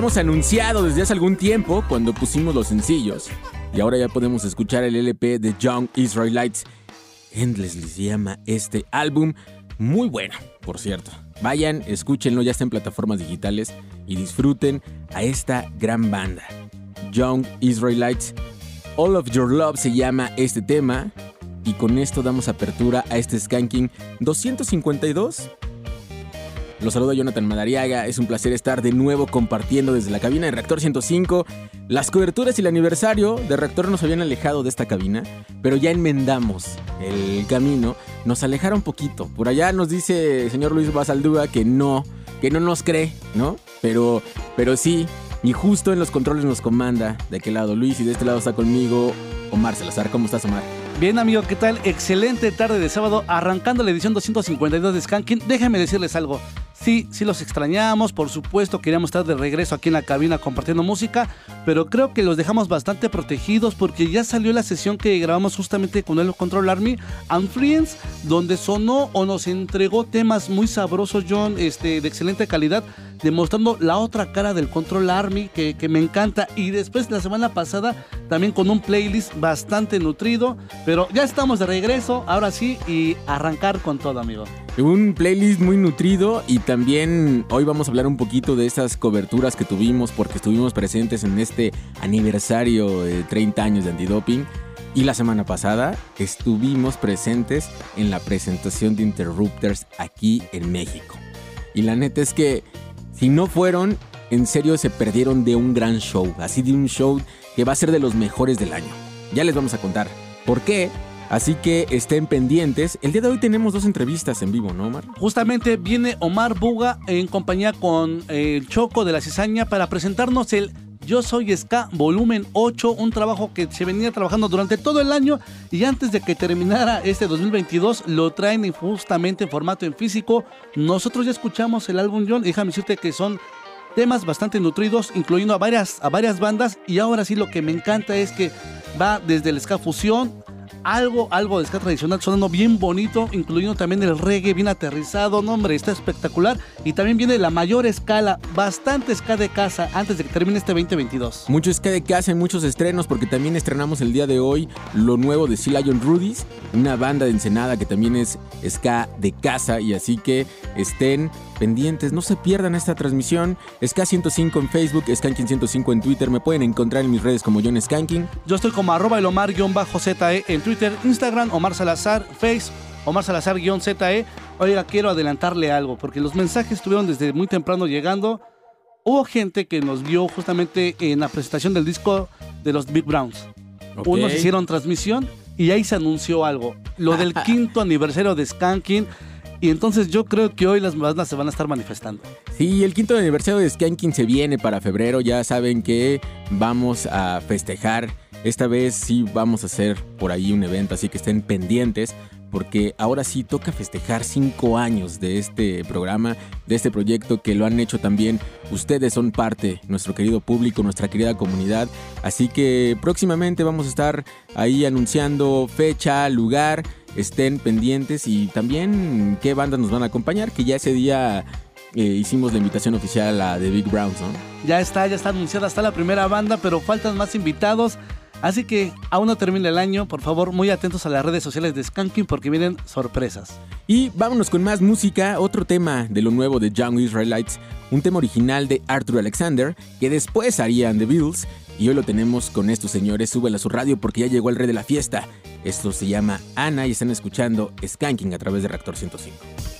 Habíamos anunciado desde hace algún tiempo cuando pusimos los sencillos. Y ahora ya podemos escuchar el LP de Young Israelites. Endlessly se llama este álbum. Muy bueno, por cierto. Vayan, escúchenlo, ya está en plataformas digitales y disfruten a esta gran banda. Young Israelites. All of Your Love se llama este tema. Y con esto damos apertura a este Skanking 252 Los saluda Jonathan Madariaga. Es un placer estar de nuevo compartiendo desde la cabina de Reactor 105. Las coberturas y el aniversario de Reactor nos habían alejado de esta cabina, pero ya enmendamos el camino. Nos alejaron un poquito. Por allá nos dice el señor Luis Basaldúa que no, que no nos cree, ¿no? Pero, pero sí. Y justo en los controles nos comanda de aquel lado Luis y de este lado está conmigo Omar Salazar. ¿Cómo estás, Omar? Bien, amigo, ¿qué tal? Excelente tarde de sábado, arrancando la edición 252 de Skanking. Déjenme decirles algo. Sí, sí los extrañamos, por supuesto, queríamos estar de regreso aquí en la cabina compartiendo música, pero creo que los dejamos bastante protegidos porque ya salió la sesión que grabamos justamente con el Control Army and Friends, donde sonó o nos entregó temas muy sabrosos, John, este, de excelente calidad, demostrando la otra cara del Control Army que, que me encanta. Y después la semana pasada también con un playlist bastante nutrido, pero ya estamos de regreso, ahora sí, y arrancar con todo, amigo. Un playlist muy nutrido y también hoy vamos a hablar un poquito de esas coberturas que tuvimos porque estuvimos presentes en este aniversario de 30 años de antidoping. Y la semana pasada estuvimos presentes en la presentación de Interrupters aquí en México. Y la neta es que si no fueron, en serio se perdieron de un gran show, así de un show que va a ser de los mejores del año. Ya les vamos a contar por qué, Así que estén pendientes. El día de hoy tenemos dos entrevistas en vivo, ¿no, Omar? Justamente viene Omar Buga en compañía con eh, el Choco de la Cizaña para presentarnos el Yo Soy Ska Volumen 8, un trabajo que se venía trabajando durante todo el año y antes de que terminara este 2022 lo traen justamente en formato en físico. Nosotros ya escuchamos el álbum John, déjame decirte que son temas bastante nutridos, incluyendo a varias, a varias bandas y ahora sí lo que me encanta es que va desde el ska fusión algo, algo de ska tradicional sonando bien bonito, incluyendo también el reggae bien aterrizado, no hombre, está espectacular. Y también viene la mayor escala, bastante ska de casa antes de que termine este 2022. Mucho ska de casa y muchos estrenos, porque también estrenamos el día de hoy lo nuevo de Sea Lion Rudies, una banda de Ensenada que también es ska de casa, y así que estén pendientes, no se pierdan esta transmisión. SK105 en Facebook, Skanking105 en Twitter. Me pueden encontrar en mis redes como John Skanking. Yo estoy como arroba elomar-ze en Twitter, Instagram, Omar Salazar, Face, Omar Salazar-ze. Oiga, quiero adelantarle algo, porque los mensajes estuvieron desde muy temprano llegando. Hubo gente que nos vio justamente en la presentación del disco de los Big Browns. Unos hicieron transmisión y ahí se anunció algo. Lo del quinto aniversario de Skanking y entonces yo creo que hoy las bandas se van a estar manifestando. Sí, el quinto aniversario de Skanking se viene para febrero. Ya saben que vamos a festejar. Esta vez sí vamos a hacer por ahí un evento, así que estén pendientes porque ahora sí toca festejar cinco años de este programa, de este proyecto que lo han hecho también. Ustedes son parte, nuestro querido público, nuestra querida comunidad. Así que próximamente vamos a estar ahí anunciando fecha, lugar estén pendientes y también qué bandas nos van a acompañar, que ya ese día eh, hicimos la invitación oficial a The Big Browns, ¿no? Ya está, ya está anunciada, está la primera banda, pero faltan más invitados. Así que aún no termina el año, por favor, muy atentos a las redes sociales de Skanking porque vienen sorpresas. Y vámonos con más música, otro tema de lo nuevo de Young Israelites, un tema original de Arthur Alexander, que después harían The Beatles, y hoy lo tenemos con estos señores, súbela a su radio porque ya llegó el rey de la fiesta. Esto se llama Ana y están escuchando Skanking a través de Reactor 105.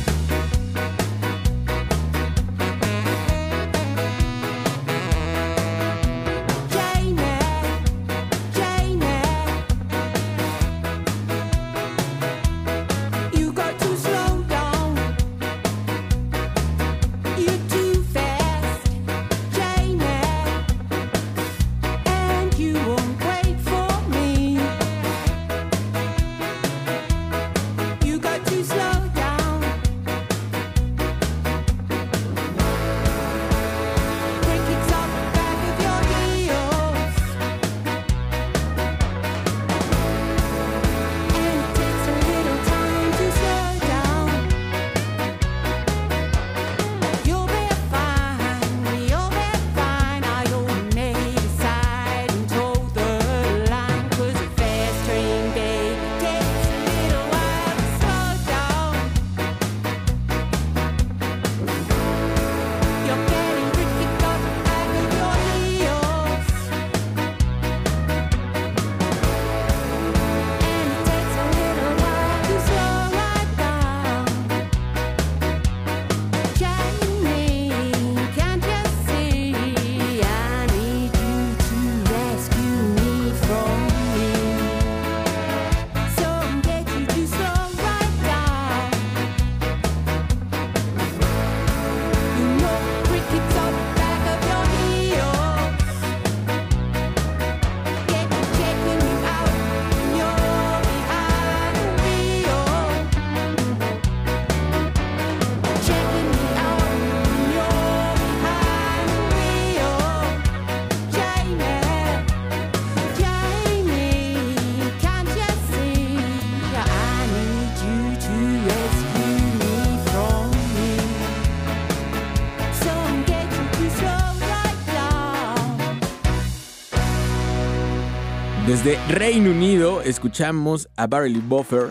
Desde Reino Unido escuchamos a Barley Buffer.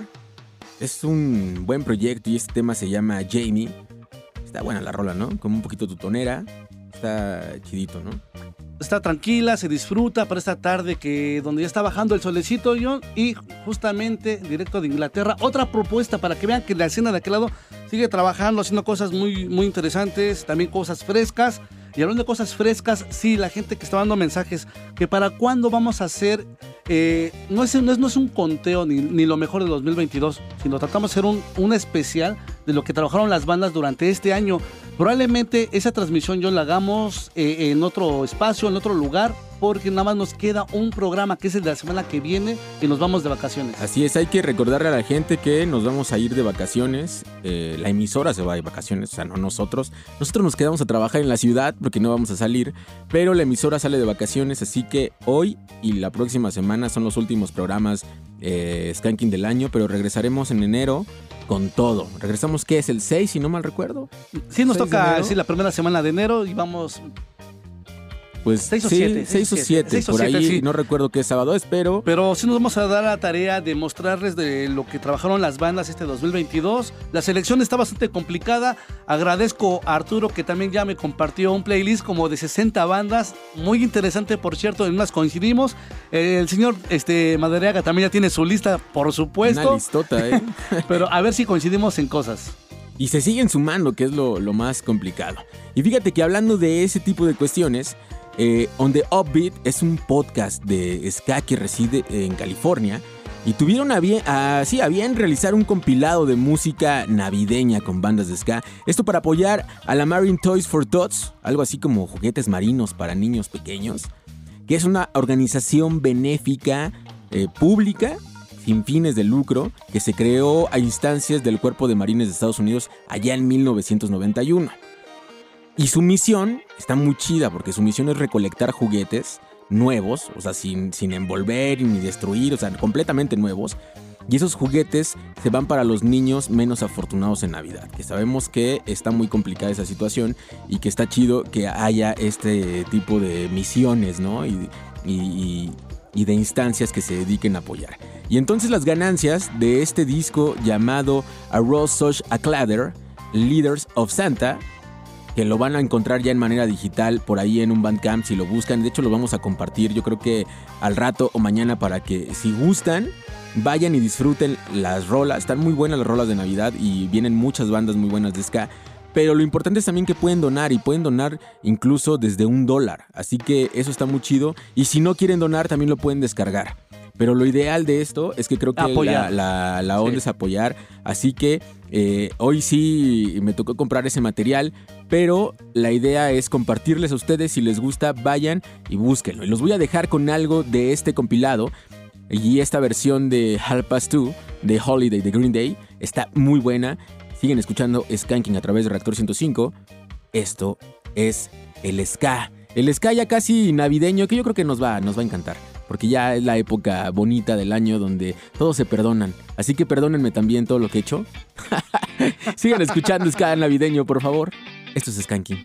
Es un buen proyecto y este tema se llama Jamie. Está buena la rola, ¿no? Como un poquito tutonera. Está chidito, ¿no? Está tranquila, se disfruta para esta tarde que donde ya está bajando el solecito John y justamente directo de Inglaterra otra propuesta para que vean que la escena de aquel lado sigue trabajando haciendo cosas muy muy interesantes, también cosas frescas y hablando de cosas frescas, sí, la gente que está dando mensajes, que para cuándo vamos a hacer, eh, no, es, no, es, un conteo ni, lo mejor de 2022, sino tratamos de hacer un, un especial de lo que trabajaron las bandas durante este año. Probablemente esa transmisión yo la hagamos eh, en otro espacio, en otro lugar, porque nada más nos queda un programa que es el de la semana que viene y nos vamos de vacaciones. Así es, hay que recordarle a la gente que nos vamos a ir de vacaciones. Eh, la emisora se va de vacaciones, o sea, no nosotros. Nosotros nos quedamos a trabajar en la ciudad porque no vamos a salir, pero la emisora sale de vacaciones, así que hoy y la próxima semana son los últimos programas eh, Skanking del año, pero regresaremos en enero con todo. Regresamos, ¿qué es? ¿El 6, si no mal recuerdo? Sí, nos toca decir la primera semana de enero y vamos pues 6 o 7. 6 o 7, por ahí no recuerdo qué sábado es, pero... Pero sí nos vamos a dar la tarea de mostrarles de lo que trabajaron las bandas este 2022. La selección está bastante complicada. Agradezco a Arturo que también ya me compartió un playlist como de 60 bandas. Muy interesante, por cierto, en unas coincidimos. El señor este, Madariaga también ya tiene su lista, por supuesto. Una listota, ¿eh? pero a ver si coincidimos en cosas. Y se siguen sumando, que es lo, lo más complicado. Y fíjate que hablando de ese tipo de cuestiones... Eh, On the Upbeat es un podcast de ska que reside en California y tuvieron a bien, a, bien realizar un compilado de música navideña con bandas de ska. Esto para apoyar a la Marine Toys for Tots, algo así como juguetes marinos para niños pequeños, que es una organización benéfica eh, pública sin fines de lucro que se creó a instancias del Cuerpo de Marines de Estados Unidos allá en 1991. Y su misión está muy chida porque su misión es recolectar juguetes nuevos, o sea, sin, sin envolver ni destruir, o sea, completamente nuevos. Y esos juguetes se van para los niños menos afortunados en Navidad, que sabemos que está muy complicada esa situación y que está chido que haya este tipo de misiones, ¿no? Y, y, y de instancias que se dediquen a apoyar. Y entonces las ganancias de este disco llamado A Rose Soch a Cladder, Leaders of Santa, que lo van a encontrar ya en manera digital por ahí en un Bandcamp si lo buscan. De hecho, lo vamos a compartir yo creo que al rato o mañana para que si gustan, vayan y disfruten las rolas. Están muy buenas las rolas de Navidad y vienen muchas bandas muy buenas de ska. Pero lo importante es también que pueden donar y pueden donar incluso desde un dólar. Así que eso está muy chido. Y si no quieren donar, también lo pueden descargar. Pero lo ideal de esto es que creo que Apoyar. la, la, la onda Sí. es apoyar. Así que eh, hoy sí me tocó comprar ese material. Pero la idea es compartirles a ustedes. Si les gusta, vayan y búsquenlo. Y los voy a dejar con algo de este compilado. Y esta versión de Half Past Two de Holiday de Green Day está muy buena. Siguen escuchando Skanking a través de Reactor 105. Esto es el ska. El ska ya casi navideño que yo creo que nos va, nos va a encantar. Porque ya es la época bonita del año donde todos se perdonan. Así que perdónenme también todo lo que he hecho. Sigan escuchando ska navideño, por favor. Esto es Skanking.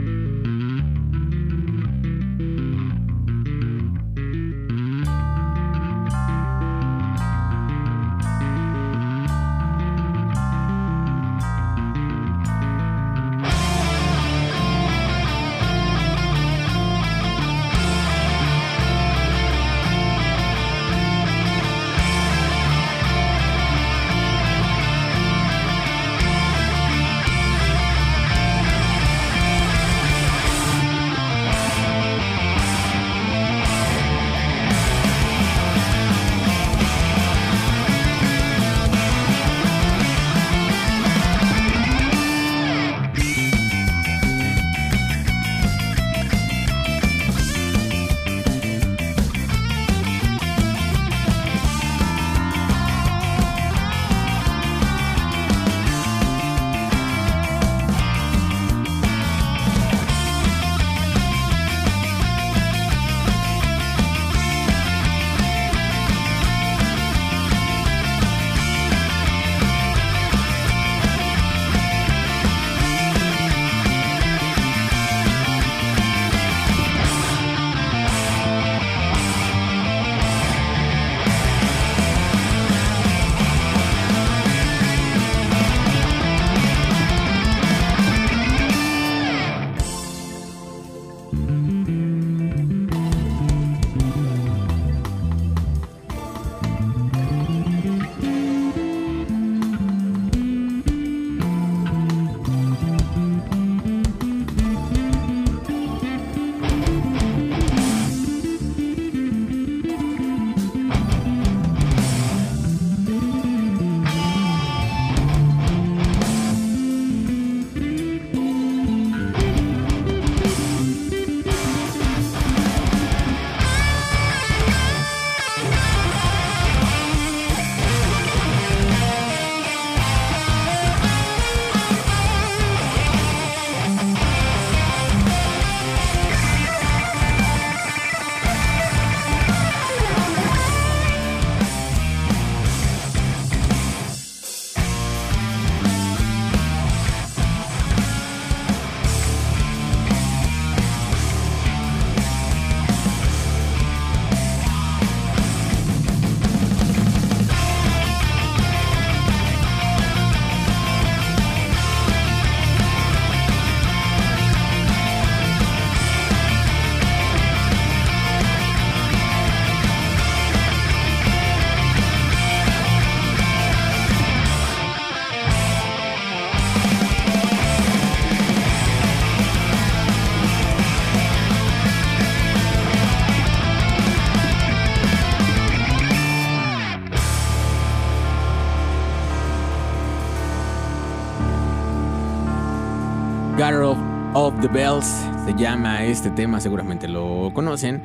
The Bells se llama este tema, seguramente lo conocen,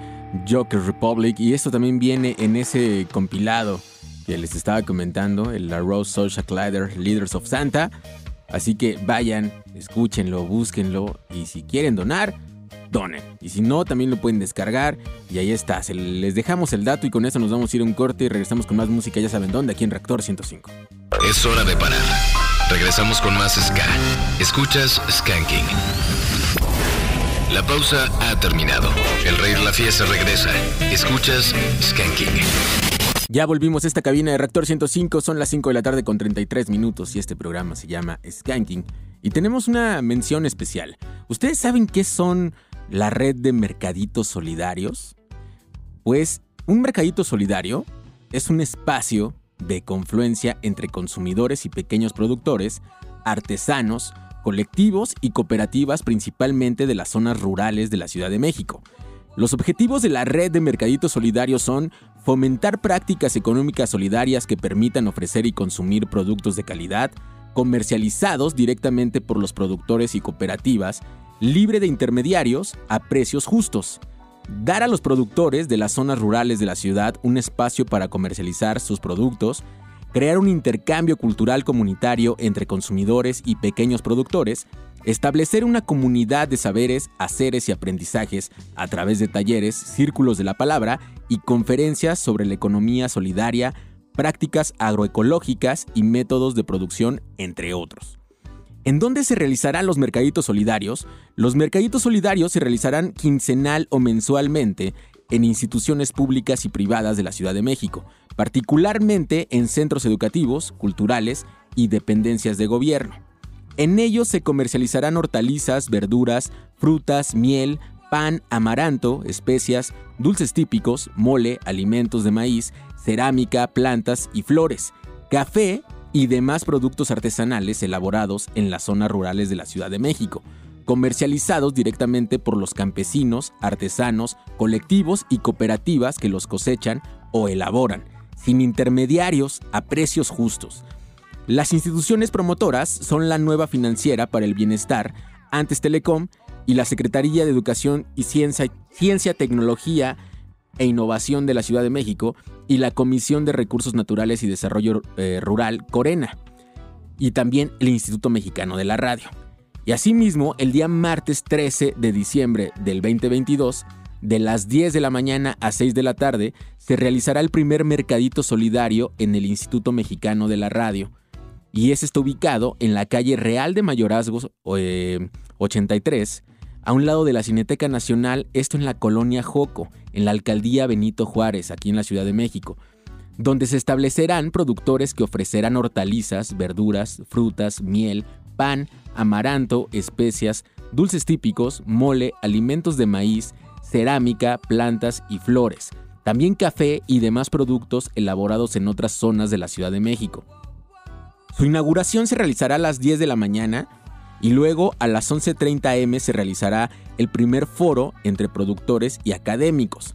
Joker Republic, y esto también viene en ese compilado que les estaba comentando, el La Rose Social Collider Leaders of Santa. Así que vayan, escúchenlo, búsquenlo y si quieren donar, donen. Y si no, también lo pueden descargar y ahí está. Se les dejamos el dato y con eso nos vamos a ir a un corte y regresamos con más música, ya saben dónde, aquí en Reactor 105. Es hora de parar. Regresamos con más Ska. Escuchas Skanking. La pausa ha terminado. El rey de la fiesta regresa. Escuchas Skanking. Ya volvimos a esta cabina de Reactor 105, son las 5 de la tarde con 33 minutos y este programa se llama Skanking. Y tenemos una mención especial. ¿Ustedes saben qué son la red de mercaditos solidarios? Pues un mercadito solidario es un espacio de confluencia entre consumidores y pequeños productores, artesanos, colectivos y cooperativas principalmente de las zonas rurales de la Ciudad de México. Los objetivos de la red de mercaditos solidarios son fomentar prácticas económicas solidarias que permitan ofrecer y consumir productos de calidad, comercializados directamente por los productores y cooperativas, libre de intermediarios, a precios justos. Dar a los productores de las zonas rurales de la ciudad un espacio para comercializar sus productos, crear un intercambio cultural comunitario entre consumidores y pequeños productores, establecer una comunidad de saberes, haceres y aprendizajes a través de talleres, círculos de la palabra y conferencias sobre la economía solidaria, prácticas agroecológicas y métodos de producción, entre otros. ¿En dónde se realizarán los mercaditos solidarios? Los mercaditos solidarios se realizarán quincenal o mensualmente en instituciones públicas y privadas de la Ciudad de México, particularmente en centros educativos, culturales y dependencias de gobierno. En ellos se comercializarán hortalizas, verduras, frutas, miel, pan, amaranto, especias, dulces típicos, mole, alimentos de maíz, cerámica, plantas y flores, café y demás productos artesanales elaborados en las zonas rurales de la Ciudad de México, comercializados directamente por los campesinos, artesanos, colectivos y cooperativas que los cosechan o elaboran, sin intermediarios, a precios justos. Las instituciones promotoras son la nueva financiera para el bienestar, antes Telecom, y la Secretaría de Educación y Ciencia, Ciencia Tecnología e Innovación de la Ciudad de México y la Comisión de Recursos Naturales y Desarrollo eh, Rural, Corena, y también el Instituto Mexicano de la Radio. Y asimismo, el día martes 13 de diciembre del 2022, de las 10 de la mañana a 6 de la tarde, se realizará el primer mercadito solidario en el Instituto Mexicano de la Radio. Y ese está ubicado en la calle Real de Mayorazgos eh, 83, a un lado de la Cineteca Nacional, esto en la colonia Joco, en la alcaldía Benito Juárez, aquí en la Ciudad de México, donde se establecerán productores que ofrecerán hortalizas, verduras, frutas, miel, pan, amaranto, especias, dulces típicos, mole, alimentos de maíz, cerámica, plantas y flores, también café y demás productos elaborados en otras zonas de la Ciudad de México. Su inauguración se realizará a las 10 de la mañana y luego a las 11.30 am se realizará el primer foro entre productores y académicos.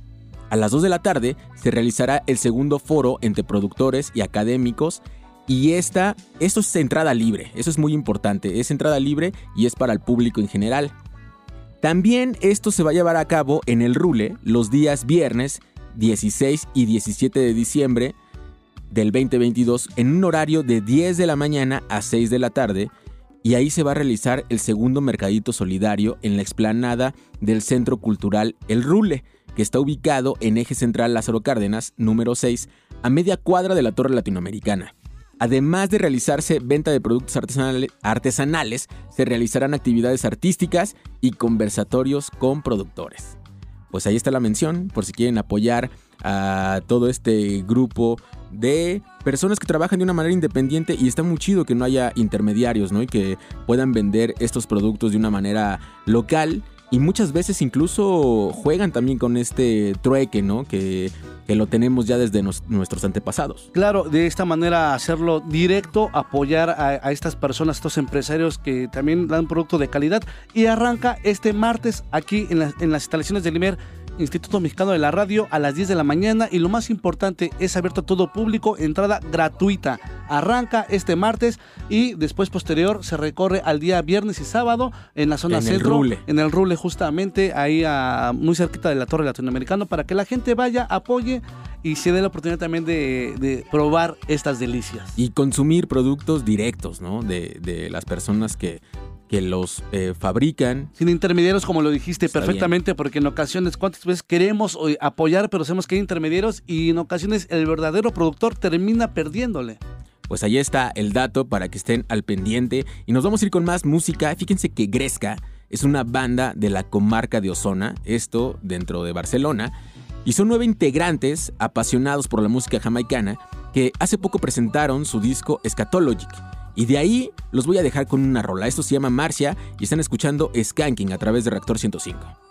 A las 2 de la tarde se realizará el segundo foro entre productores y académicos y esta, esto es entrada libre, eso es muy importante, es entrada libre y es para el público en general. También esto se va a llevar a cabo en el Rule los días viernes 16 y 17 de diciembre del 2022 en un horario de 10 de la mañana a 6 de la tarde y ahí se va a realizar el segundo mercadito solidario en la explanada del Centro Cultural El Rule, que está ubicado en Eje Central Lázaro Cárdenas, número 6, a media cuadra de la Torre Latinoamericana. Además de realizarse venta de productos artesanales, artesanales, se realizarán actividades artísticas y conversatorios con productores. Pues ahí está la mención, por si quieren apoyar a todo este grupo de personas que trabajan de una manera independiente y está muy chido que no haya intermediarios, ¿no? Y que puedan vender estos productos de una manera local y muchas veces incluso juegan también con este trueque, ¿no? Que, que lo tenemos ya desde nuestros antepasados. Claro, de esta manera hacerlo directo, apoyar a, a estas personas, estos empresarios que también dan producto de calidad. Y arranca este martes aquí en, en las instalaciones del IMER, Instituto Mexicano de la Radio, a las 10 de la mañana. Y lo más importante, es abierto a todo público, entrada gratuita. Arranca este martes y después posterior se recorre al día viernes y sábado en la zona En el centro, Rule. en el Rule justamente ahí a- muy cerquita de la Torre Latinoamericana para que la gente vaya, apoye y se dé la oportunidad también de, de probar estas delicias. Y consumir productos directos, ¿no? De, de las personas que, que los eh, fabrican. Sin intermediarios, como lo dijiste Está perfectamente, porque en ocasiones, ¿cuántas veces queremos apoyar, pero sabemos que hay intermediarios y en ocasiones el verdadero productor termina perdiéndole? Pues ahí está el dato para que estén al pendiente. Y nos vamos a ir con más música. Fíjense que Gresca es una banda de la comarca de Osona, esto dentro de Barcelona. Y son nueve integrantes apasionados por la música jamaicana que hace poco presentaron su disco Scatologic. Y de ahí los voy a dejar con una rola. Esto se llama Marcia y están escuchando Skanking a través de Reactor 105.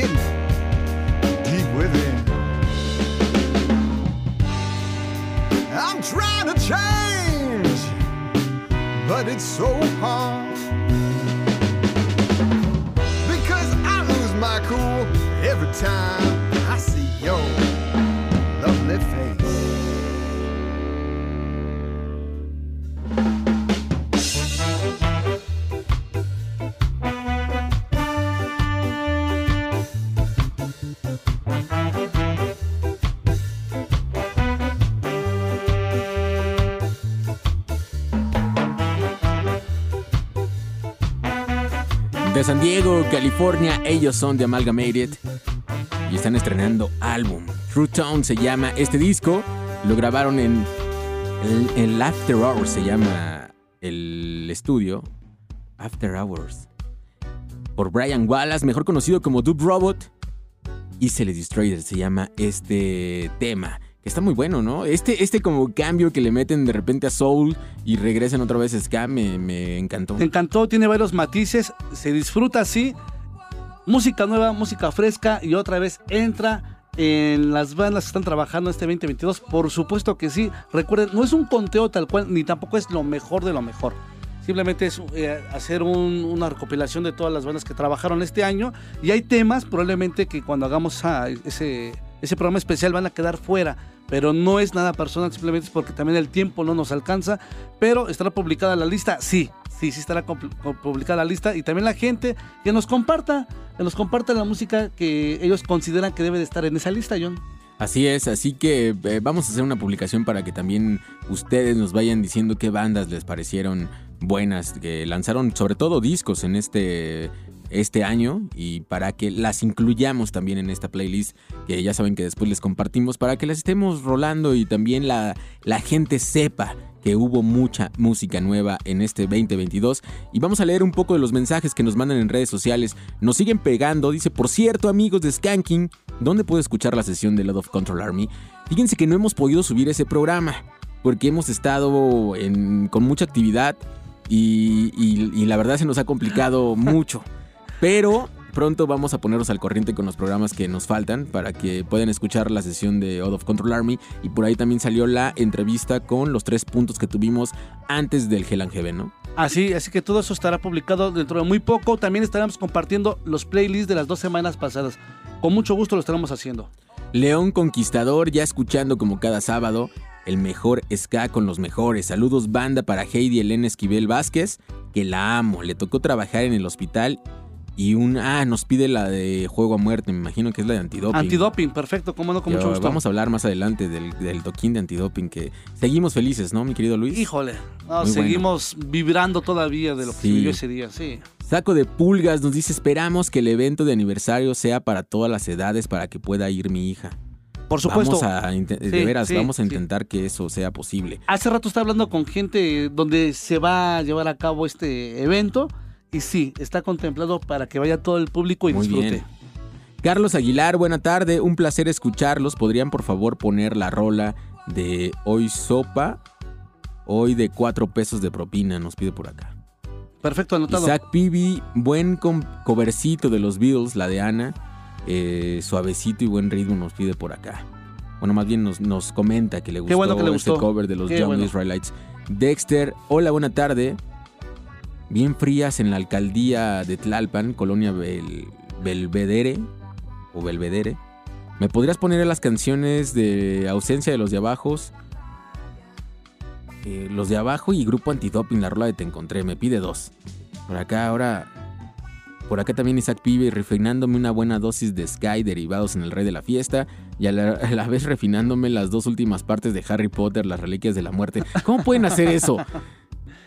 Hidden deep within. I'm trying to change, but it's so hard. Because I lose my cool every time Diego, California, ellos son de Amalgamated y están estrenando álbum. True Tone se llama este disco. Lo grabaron en el, After Hours, se llama el estudio. After Hours. Por Brian Wallace, mejor conocido como Dub Robot. Y se Destroyer se llama este tema. Está muy bueno, ¿no? Este, este como cambio que le meten de repente a Soul y regresan otra vez a Ska me, me encantó. Me encantó, tiene varios matices, se disfruta así. Música nueva, música fresca y otra vez entra en las bandas que están trabajando este 2022. Por supuesto que sí. Recuerden, no es un conteo tal cual, ni tampoco es lo mejor de lo mejor. Simplemente es eh, hacer un- una recopilación de todas las bandas que trabajaron este año. Y hay temas probablemente que cuando hagamos ah, ese, ese programa especial van a quedar fuera. Pero no es nada personal, simplemente es porque también el tiempo no nos alcanza. Pero estará publicada la lista, sí, sí, sí estará publicada la lista. Y también la gente que nos comparta, que nos comparta la música que ellos consideran que debe de estar en esa lista, John. Así es, así que eh, vamos a hacer una publicación para que también ustedes nos vayan diciendo qué bandas les parecieron buenas, que lanzaron sobre todo discos en este, este año y para que las incluyamos también en esta playlist que ya saben que después les compartimos para que las estemos rolando y también la, la gente sepa que hubo mucha música nueva en este 2022 y vamos a leer un poco de los mensajes que nos mandan en redes sociales. Nos siguen pegando, dice, por cierto amigos de Skanking, ¿dónde puedo escuchar la sesión de Lord of Control Army? Fíjense que no hemos podido subir ese programa porque hemos estado con mucha actividad y la verdad se nos ha complicado mucho. Pero pronto vamos a ponernos al corriente con los programas que nos faltan para que puedan escuchar la sesión de Out of Control Army. Y por ahí también salió la entrevista con los tres puntos que tuvimos antes del Hell and Heaven, ¿no? Así, así que todo eso estará publicado dentro de muy poco. También estaremos compartiendo los playlists de las dos semanas pasadas. Con mucho gusto lo estaremos haciendo. León Conquistador ya escuchando como cada sábado el mejor ska con los mejores. Saludos banda para Heidi Elena Esquivel Vázquez, que la amo. Le tocó trabajar en el hospital y un... Ah, nos pide la de Juego a Muerte, me imagino que es la de antidoping. Antidoping, perfecto, cómo no, con Yo- mucho gusto. Vamos a hablar más adelante del, del toquín de antidoping que seguimos felices, ¿no, mi querido Luis? Híjole, no, seguimos vibrando todavía de lo que se Sí. vivió ese día, sí. Saco de Pulgas nos dice, esperamos que el evento de aniversario sea para todas las edades para que pueda ir mi hija. Por supuesto. Vamos a, inte- de Sí, veras, sí, vamos a sí. intentar que eso sea posible. Hace rato estaba hablando con gente donde se va a llevar a cabo este evento Y sí, está contemplado para que vaya todo el público y Muy disfrute. bien. Carlos Aguilar, buena tarde. Un placer escucharlos. ¿Podrían por favor poner la rola de Hoy Sopa? Hoy de cuatro pesos de propina, nos pide por acá. Perfecto, anotado. Isaac Pibi, buen covercito de los Beatles, la de Ana. Eh, suavecito y buen ritmo nos pide por acá. Bueno, más bien nos, nos comenta que le gustó bueno que le este cover de los Qué Young bueno. Israelites. Dexter, hola, buena tarde. Bien frías en la alcaldía de Tlalpan, colonia Bel- Belvedere o Belvedere. ¿Me podrías poner las canciones de Ausencia de los de Abajos? Eh, los de abajo y Grupo Antidoping, la rola de Te Encontré, me pide dos. Por acá ahora, por acá también Isaac Pibe refinándome una buena dosis de Sky derivados en el Rey de la Fiesta y a la, a la vez refinándome las dos últimas partes de Harry Potter, las Reliquias de la Muerte. ¿Cómo pueden hacer eso?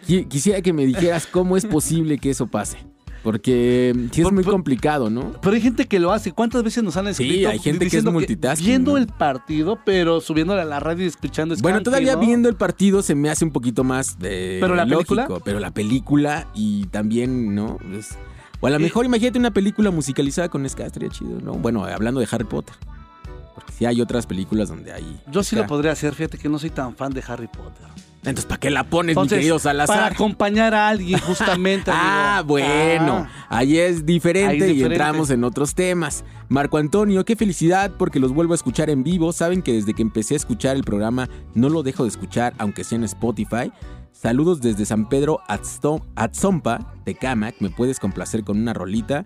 Qui- Quisiera que me dijeras cómo es posible que eso pase. Porque sí es Por- muy por- complicado, ¿no? Pero hay gente que lo hace. ¿Cuántas veces nos han escrito? hay gente que es multitasking, Viendo ¿no? el partido, pero subiéndole a la radio y escuchando Bueno, Skanky, todavía ¿no? viendo el partido se me hace un poquito más de ¿Pero la lógico, película? pero la película y también, ¿no? O a lo Y- mejor imagínate una película musicalizada con ska, estaría chido, ¿no? Bueno, hablando de Harry Potter. Porque sí hay otras películas donde hay. Yo sí lo podría hacer. Fíjate que no soy tan fan de Harry Potter. Entonces, ¿para qué la pones, mi Entonces, querido para Salazar? acompañar a alguien, justamente. Ah, bueno, Ah. ahí es diferente Ahí es y entramos en otros temas. Marco Antonio, qué felicidad porque los vuelvo a escuchar en vivo. Saben que desde que empecé a escuchar el programa no lo dejo de escuchar, aunque sea en Spotify. Saludos desde San Pedro Atzompa, Tecamac. ¿Me puedes complacer con una rolita?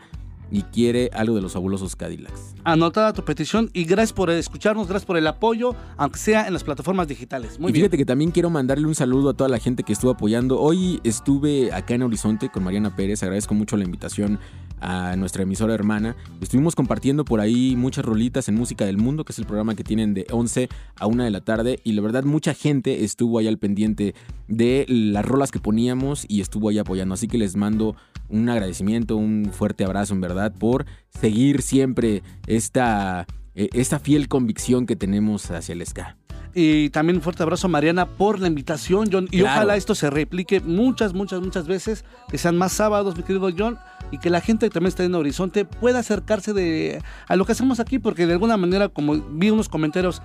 Y quiere algo de los fabulosos Cadillacs. Anotada tu petición y gracias por escucharnos, gracias por el apoyo, aunque sea en las plataformas digitales. Muy y bien. fíjate que también quiero mandarle un saludo a toda la gente que estuvo apoyando. Hoy estuve acá en Horizonte con Mariana Pérez. Agradezco mucho la invitación a nuestra emisora hermana. Estuvimos compartiendo por ahí muchas rolitas en Música del Mundo, que es el programa que tienen de 11 a 1 de la tarde. Y la verdad, mucha gente estuvo ahí al pendiente de las rolas que poníamos y estuvo ahí apoyando. Así que les mando un agradecimiento, un fuerte abrazo en verdad por seguir siempre esta, eh, esta fiel convicción que tenemos hacia el ska. Y también un fuerte abrazo a Mariana por la invitación, John. Y Claro. ojalá esto se replique muchas, muchas, muchas veces, que sean más sábados, mi querido John, y que la gente que también está en Horizonte pueda acercarse de, a lo que hacemos aquí, porque de alguna manera, como vi unos comentarios,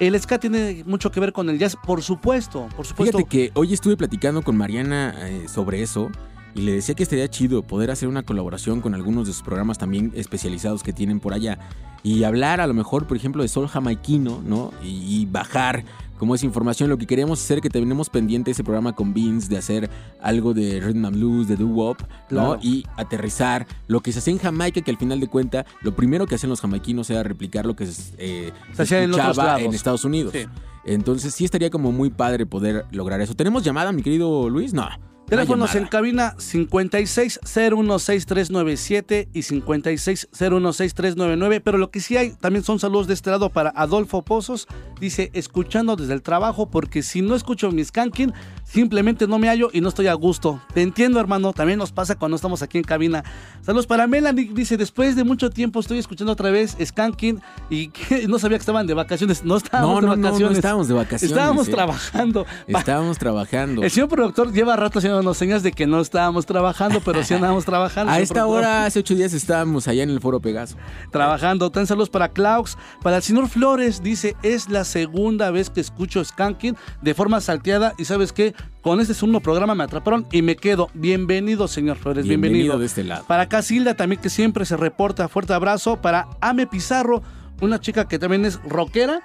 el ska tiene mucho que ver con el jazz, por supuesto, por supuesto. Fíjate que hoy estuve platicando con Mariana eh, sobre eso y le decía que estaría chido poder hacer una colaboración con algunos de sus programas también especializados que tienen por allá y hablar a lo mejor, por ejemplo, de sol jamaiquino, ¿no? Y, y bajar como esa información. Lo que queremos hacer, que tenemos pendiente ese programa con Vince de hacer algo de rhythm and blues, de doo-wop, ¿no? Y aterrizar lo que se hace en Jamaica, que al final de cuenta, lo primero que hacen los jamaiquinos era replicar lo que se, eh, Se hacía en otros escuchaba en Estados Unidos. Sí. Entonces sí estaría como muy padre poder lograr eso. ¿Tenemos llamada, mi querido Luis? No. Teléfonos en cabina 56016397 y 56016399, pero lo que sí hay también son saludos de este lado para Adolfo Pozos, dice, escuchando desde el trabajo, porque si no escucho mi skanking, simplemente no me hallo y no estoy a gusto. Te entiendo, hermano, también nos pasa cuando estamos aquí en cabina. Saludos para Melanie, dice, después de mucho tiempo estoy escuchando otra vez skanking y que no sabía que estaban de vacaciones, no estábamos No, de no, no, no vacaciones. estábamos de vacaciones. Estábamos eh. trabajando. Estábamos trabajando. el señor productor lleva rato haciéndonos señas de que no estábamos trabajando, pero sí andábamos trabajando. A esta productor. hora, hace ocho días, estábamos allá en el Foro Pegaso. Trabajando. Tan saludos para Klaus. Para el señor Flores, dice, es la segunda vez que escucho Skanking de forma salteada. Y sabes qué, con este segundo programa me atraparon y me quedo. Bienvenido, señor Flores, bienvenido. Bienvenido de este lado. Para Casilda también que siempre se reporta. Fuerte abrazo. Para Ame Pizarro, una chica que también es rockera.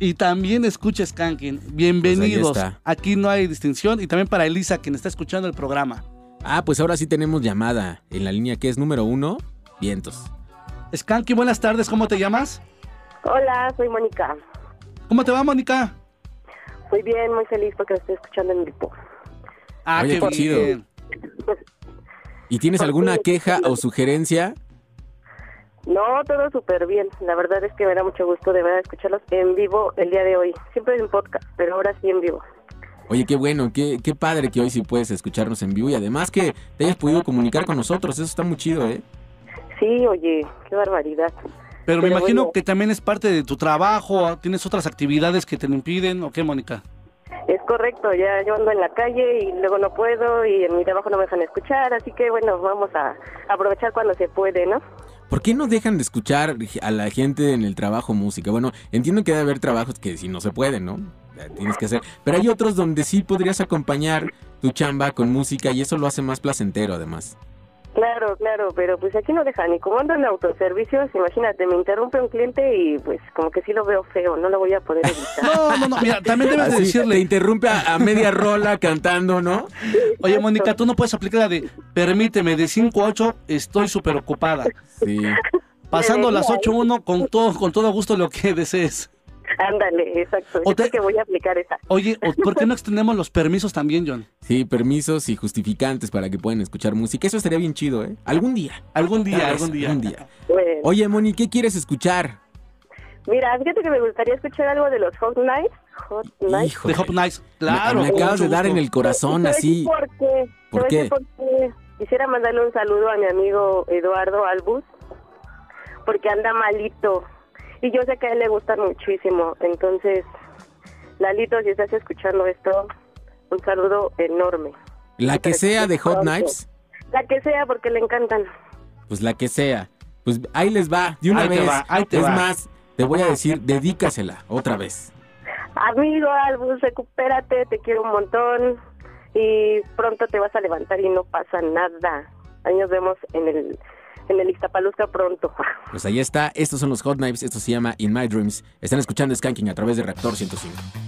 Y también escucha Skanking. Bienvenidos. Pues está. Aquí no hay distinción. Y también para Elisa, quien está escuchando el programa. Ah, pues ahora sí tenemos llamada en la línea que es número uno, vientos. Skanky, buenas tardes. ¿Cómo te llamas? Hola, soy Mónica. ¿Cómo te va, Mónica? Muy bien, muy feliz porque lo estoy escuchando en vivo. Ah, Oye, qué chido. bien. ¿Y tienes alguna queja o sugerencia? No, todo súper bien. La verdad es que me da mucho gusto de verdad escucharlos en vivo el día de hoy. Siempre en podcast, pero ahora sí en vivo. Oye, qué bueno, qué, qué padre que hoy sí puedes escucharnos en vivo y además que te hayas podido comunicar con nosotros. Eso está muy chido, ¿eh? Sí, oye, qué barbaridad. Pero me imagino bueno. que también es parte de tu trabajo, tienes otras actividades que te lo impiden, ¿o qué, Mónica? Es correcto, ya yo ando en la calle y luego no puedo y en mi trabajo no me dejan escuchar, así que bueno, vamos a aprovechar cuando se puede, ¿no? ¿Por qué no dejan de escuchar a la gente en el trabajo música? Bueno, entiendo que debe haber trabajos que si no se pueden, ¿no? Tienes que hacer. Pero hay otros donde sí podrías acompañar tu chamba con música y eso lo hace más placentero además. Claro, claro, pero pues aquí no dejan. Y como ando en autoservicios, imagínate, me interrumpe un cliente y pues como que sí lo veo feo, no lo voy a poder evitar. No, no, no, mira, también debes de Así, decirle. Te interrumpe a, a media rola cantando, ¿no? Oye, Mónica, tú no puedes aplicar la de permíteme, de 5 a 8 estoy súper ocupada. Sí. Pasando las Debería, 8 1 con todo, con todo gusto lo que desees. Ándale, exacto. O Yo te- creo que voy a aplicar esa. Oye, ¿o ¿por qué no extendemos los permisos también, John? Sí, permisos y justificantes para que puedan escuchar música. Eso estaría bien chido, ¿eh? Algún día. Algún día, algún día. algún día. Bueno, Oye, Moni, ¿qué quieres escuchar? mira, fíjate que me gustaría escuchar algo de los Hot Nights. Hot Nights. Híjole. De Nice. Me- Claro. me, con acabas de dar en el corazón ¿Sabes así. ¿Por qué? ¿Por ¿Sabes qué? por qué? Quisiera mandarle un saludo a mi amigo Eduardo Albus, porque anda malito. Y yo sé que a él le gustan muchísimo. Entonces, Lalito, si estás escuchando esto, un saludo enorme. La que sea de Hot. Knives, La que sea, porque le encantan. pues la que sea. Pues ahí les va, de una Ahí te vez. va, ahí te es va. más, te voy a decir, dedícasela otra vez. Amigo Albus, recupérate, te quiero un montón. Y pronto te vas a levantar y no pasa nada. Ahí nos vemos en el, en el Ixtapalusca pronto. Pues ahí está, estos son los Hot Knives, esto se llama In My Dreams. Están escuchando Skanking a través de Reactor 105.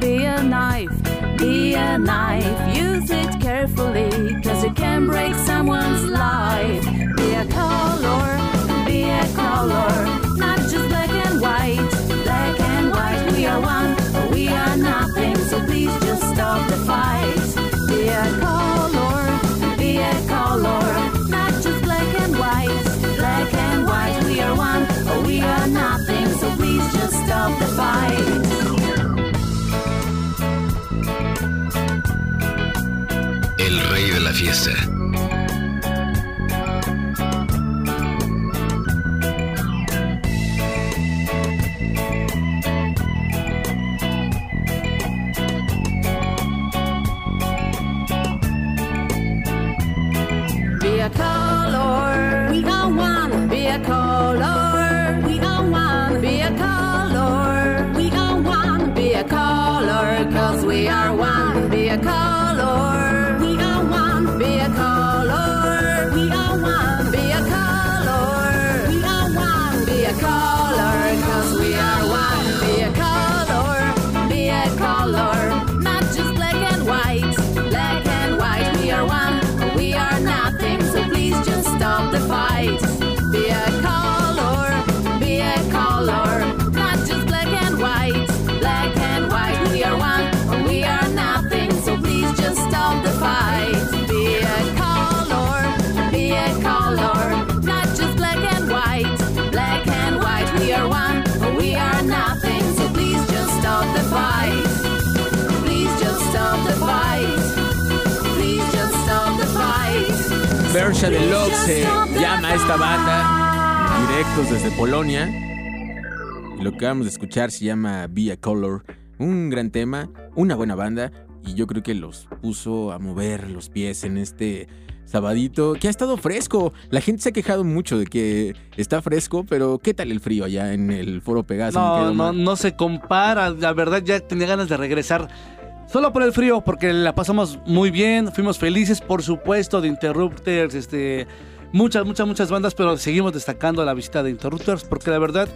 Be a knife. Be a knife, use it carefully, cause it can break someone's life. Be a color, be a color, not just black and white. Black and white, we are one, but we are nothing, so please just stop the fight. Be a color, be a color, not just black and white. Black and white, we are one, but we are nothing, so please just stop the fight. Fiesta. Bersha Deluxe se llama a esta banda, directos desde Polonia. Y lo que vamos a escuchar se llama Be a Color, un gran tema, una buena banda, y yo creo que los puso a mover los pies en este sabadito que ha estado fresco. La gente se ha quejado mucho de que está fresco, pero ¿qué tal el frío allá en el Foro Pegaso? No, no, no se compara. La verdad ya tenía ganas de regresar. Solo por el frío, porque la pasamos muy bien, fuimos felices, por supuesto, de Interrupters, este, muchas, muchas, muchas bandas, pero seguimos destacando la visita de Interrupters, porque la verdad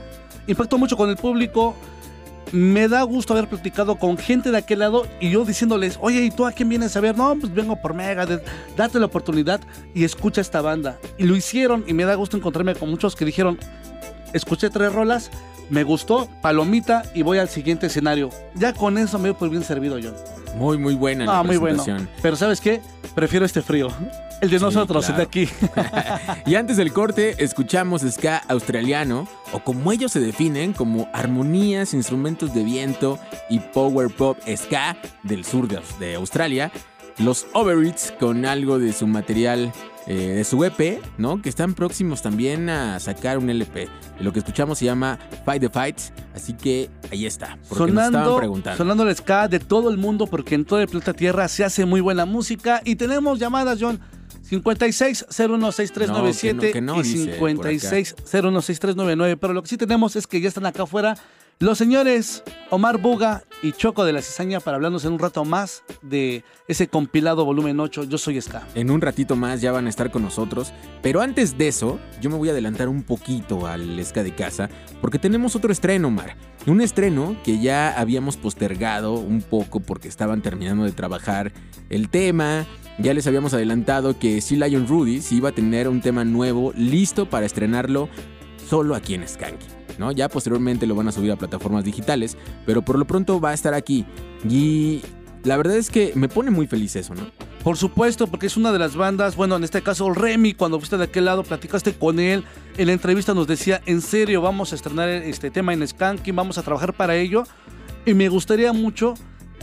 impactó mucho con el público. Me da gusto haber platicado con gente de aquel lado y yo diciéndoles, oye, ¿y tú a quién vienes a ver? No, pues vengo por Megadeth, date la oportunidad y escucha esta banda. Y lo hicieron y me da gusto encontrarme con muchos que dijeron, escuché tres rolas, me gustó, palomita y voy al siguiente escenario. Ya con eso me doy por bien servido, John. Muy, muy buena la Ah, muy bueno. Pero ¿sabes qué? Prefiero este frío. El de Sí, nosotros, el de aquí. Y antes del corte, escuchamos ska australiano, o como ellos se definen, como armonías, instrumentos de viento y power pop ska del sur de, de Australia. Los Overeats con algo de su material, eh, de su EP, ¿no? Que están próximos también a sacar un LP. Lo que escuchamos se llama Fight the Fights, así que ahí está. Porque nos estaban sonando, preguntando. sonando el ska de todo el mundo porque en todo el planeta Tierra se hace muy buena música y tenemos llamadas, John. 56 016397 No, que no, que no, y dice por acá. 56 016399. Pero lo que sí tenemos es que ya están acá afuera los señores Omar Buga y Choco de la Cizaña para hablarnos en un rato más de ese compilado volumen 8. Yo soy Ska. En un ratito más ya van a estar con nosotros. Pero antes de eso, yo me voy a adelantar un poquito al Esca de Casa, porque tenemos otro estreno, Mar. Un estreno que ya habíamos postergado un poco porque estaban terminando de trabajar el tema. Ya les habíamos adelantado que Sea Lion Rudy sí iba a tener un tema nuevo listo para estrenarlo solo aquí en Skanky. ¿No? Ya posteriormente lo van a subir a plataformas digitales, pero por lo pronto va a estar aquí. Y la verdad es que me pone muy feliz eso, ¿no? Por supuesto, porque es una de las bandas, bueno, en este caso Remy, cuando fuiste de aquel lado, platicaste con él, en la entrevista nos decía, en serio, vamos a estrenar este tema en Skanking, vamos a trabajar para ello, y me gustaría mucho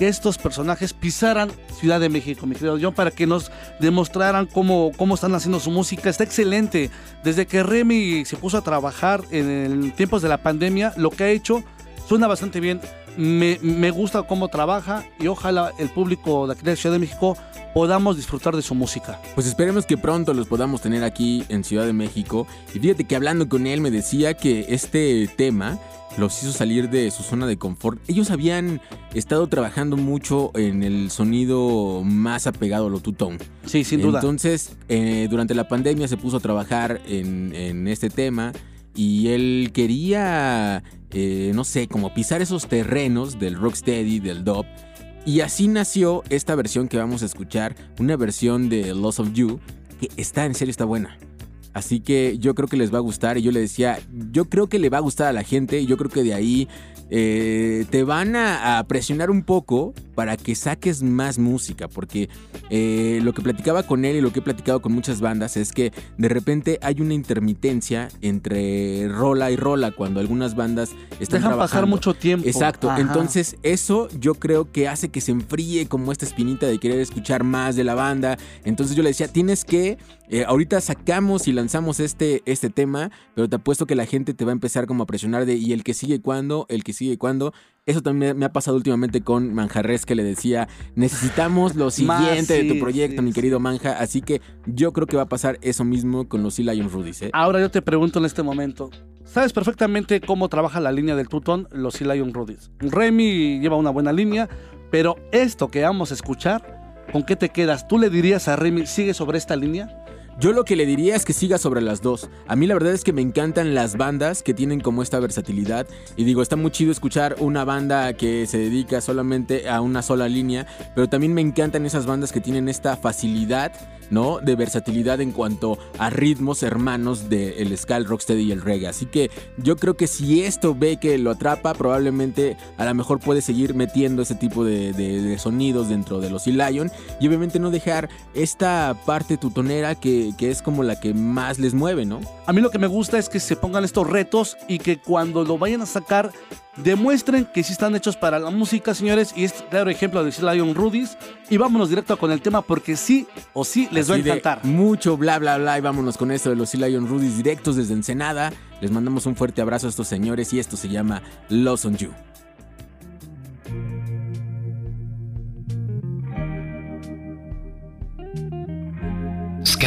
que estos personajes pisaran Ciudad de México, mi querido John, para que nos demostraran cómo, cómo están haciendo su música. Está excelente. Desde que Remy se puso a trabajar en, tiempos de la pandemia, lo que ha hecho Suena bastante bien. Me, me gusta cómo trabaja y ojalá el público de aquí de Ciudad de México podamos disfrutar de su música. Pues esperemos que pronto los podamos tener aquí en Ciudad de México. Y fíjate que hablando con él me decía que este tema los hizo salir de su zona de confort. Ellos habían estado trabajando mucho en el sonido más apegado a lo two-tone. Sí, sin duda. Entonces, eh, durante la pandemia se puso a trabajar en, en este tema y él quería, eh, no sé, como pisar esos terrenos del rocksteady, del dub. Y así nació esta versión que vamos a escuchar, una versión de Loss of You, que está en serio, está buena. Así que yo creo que les va a gustar. Y yo le decía, yo creo que le va a gustar a la gente. Y yo creo que de ahí eh, te van a, a presionar un poco para que saques más música. Porque eh, lo que platicaba con él y lo que he platicado con muchas bandas es que de repente hay una intermitencia entre rola y rola cuando algunas bandas están Dejan pasar trabajando. mucho tiempo. Exacto, Ajá. entonces eso yo creo que hace que se enfríe como esta espinita de querer escuchar más de la banda. Entonces yo le decía, tienes que, eh, ahorita sacamos y lanzamos este, este tema, pero te apuesto que la gente te va a empezar como a presionar de, y el que sigue cuándo, el que sigue cuándo. Eso también me ha pasado últimamente con Manjarres que le decía, necesitamos lo siguiente de tu proyecto, sí, mi sí. querido Manja. Así que yo creo que va a pasar eso mismo con los Sea Lion Rudies. ¿eh? Ahora yo te pregunto en este momento. Sabes perfectamente cómo trabaja la línea del tutón los Sea Lion Rudies. Remy lleva una buena línea, pero esto que vamos a escuchar, ¿con qué te quedas? ¿Tú le dirías a Remy, sigue sobre esta línea? Yo lo que le diría es que siga sobre las dos. A mí la verdad es que me encantan las bandas que tienen como esta versatilidad. Y digo, está muy chido escuchar una banda que se dedica solamente a una sola línea. Pero también me encantan esas bandas que tienen esta facilidad, ¿no? De versatilidad en cuanto a ritmos hermanos del ska, el rocksteady y el reggae. Así que yo creo que si esto ve que lo atrapa, probablemente a lo mejor puede seguir metiendo ese tipo de, de- de sonidos dentro de los Sea Lion. Y obviamente no dejar esta parte tutonera que, que es como la que más les mueve, ¿no? A mí lo que me gusta es que se pongan estos retos y que cuando lo vayan a sacar demuestren que sí están hechos para la música, señores. Y este claro ejemplo de Sea Lion Rudies. Y vámonos directo con el tema porque sí o sí les va a encantar. Mucho bla bla bla y vámonos con esto de los Lion Rudies directos desde Ensenada. Les mandamos un fuerte abrazo a estos señores y esto se llama Lost on You.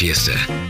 Rey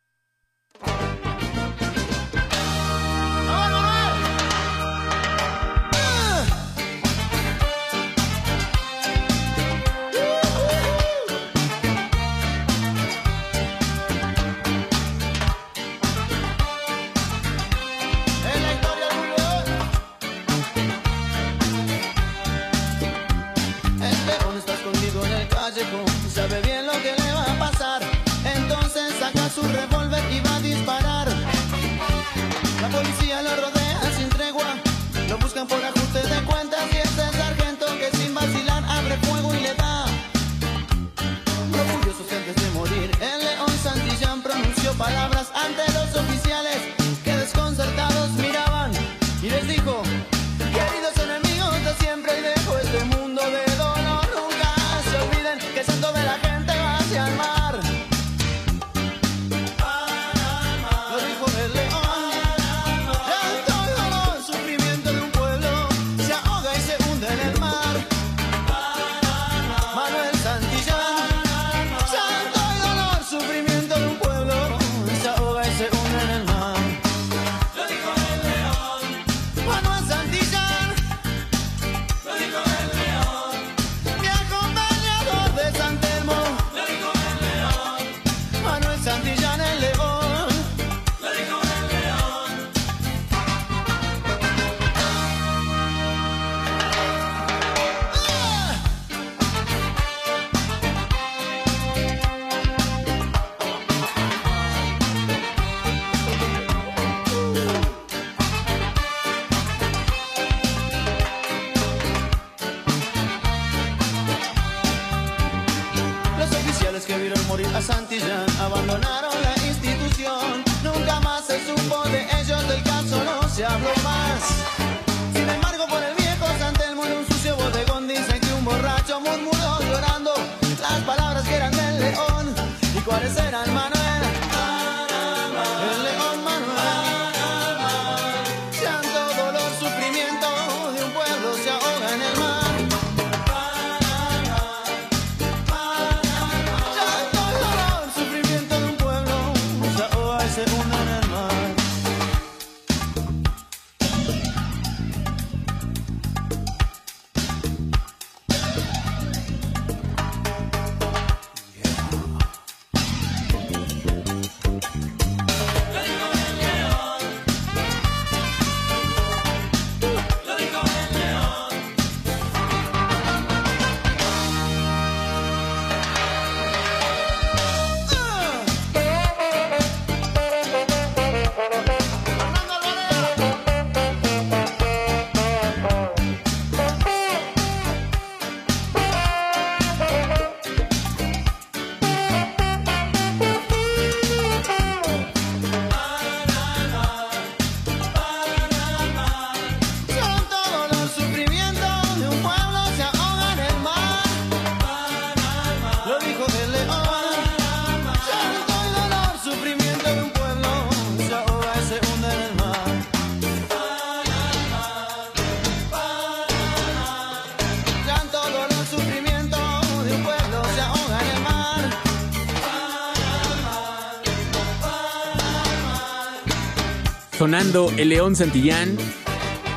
Sonando el León Santillán.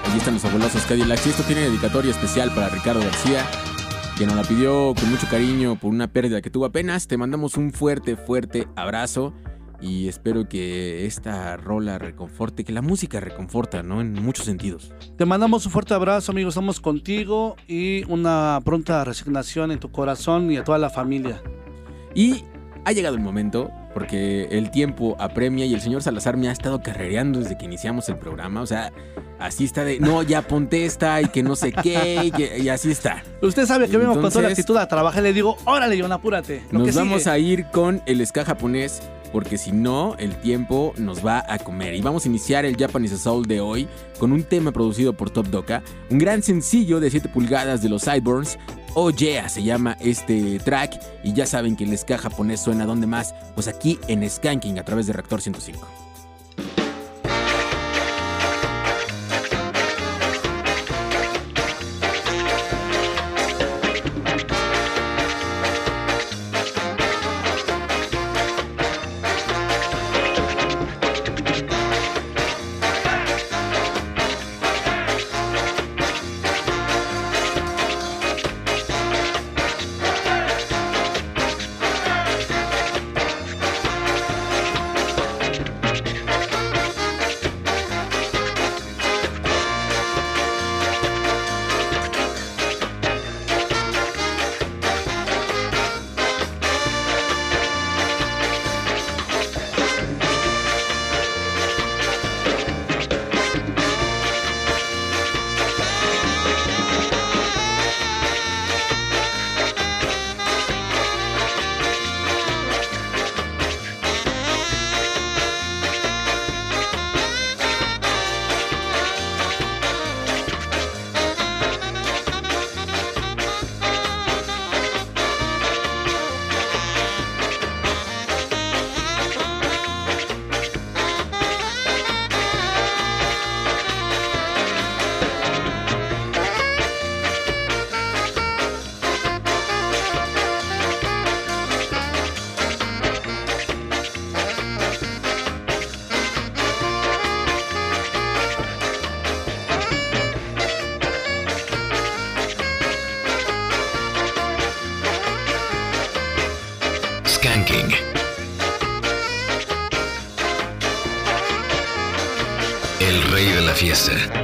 Allí están los fabulosos Cadillacs. Y esto tiene dedicatoria especial para Ricardo García, que nos la pidió con mucho cariño por una pérdida que tuvo apenas. Te mandamos un fuerte, fuerte abrazo. Y espero que esta rola reconforte, que la música reconforta, ¿no? En muchos sentidos. Te mandamos un fuerte abrazo, amigo. Estamos contigo y una pronta resignación en tu corazón y a toda la familia. Y ha llegado el momento, porque el tiempo apremia y el señor Salazar me ha estado carrereando desde que iniciamos el programa. O sea, así está de, no, ya ponte esta y que no sé qué, y, así está. Usted sabe que vengo con toda la actitud a trabajar. Le digo, órale, John, apúrate. Lo que Nos vamos a ir con el ska japonés porque si no, el tiempo nos va a comer. Y vamos a iniciar el Japanese Soul de hoy con un tema producido por Top Doka, un gran sencillo de 7 pulgadas de los Sideburns. Oh yeah, se llama este track. Y ya saben que el ska japonés suena donde más, pues aquí en Skanking a través de Reactor 105. Rey de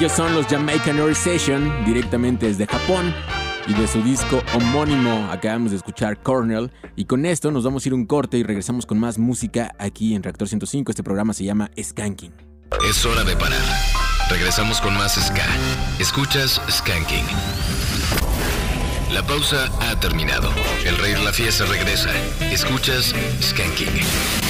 Ellos son los Jamaican Session, directamente desde Japón. Y de su disco homónimo acabamos de escuchar Cornell. Y con esto nos vamos a ir un corte y regresamos con más música aquí en Reactor 105. Este programa se llama Skanking. Es hora de parar. Regresamos con más Ska. Escuchas Skanking. La pausa ha terminado. El rey la fiesta regresa. Escuchas Skanking.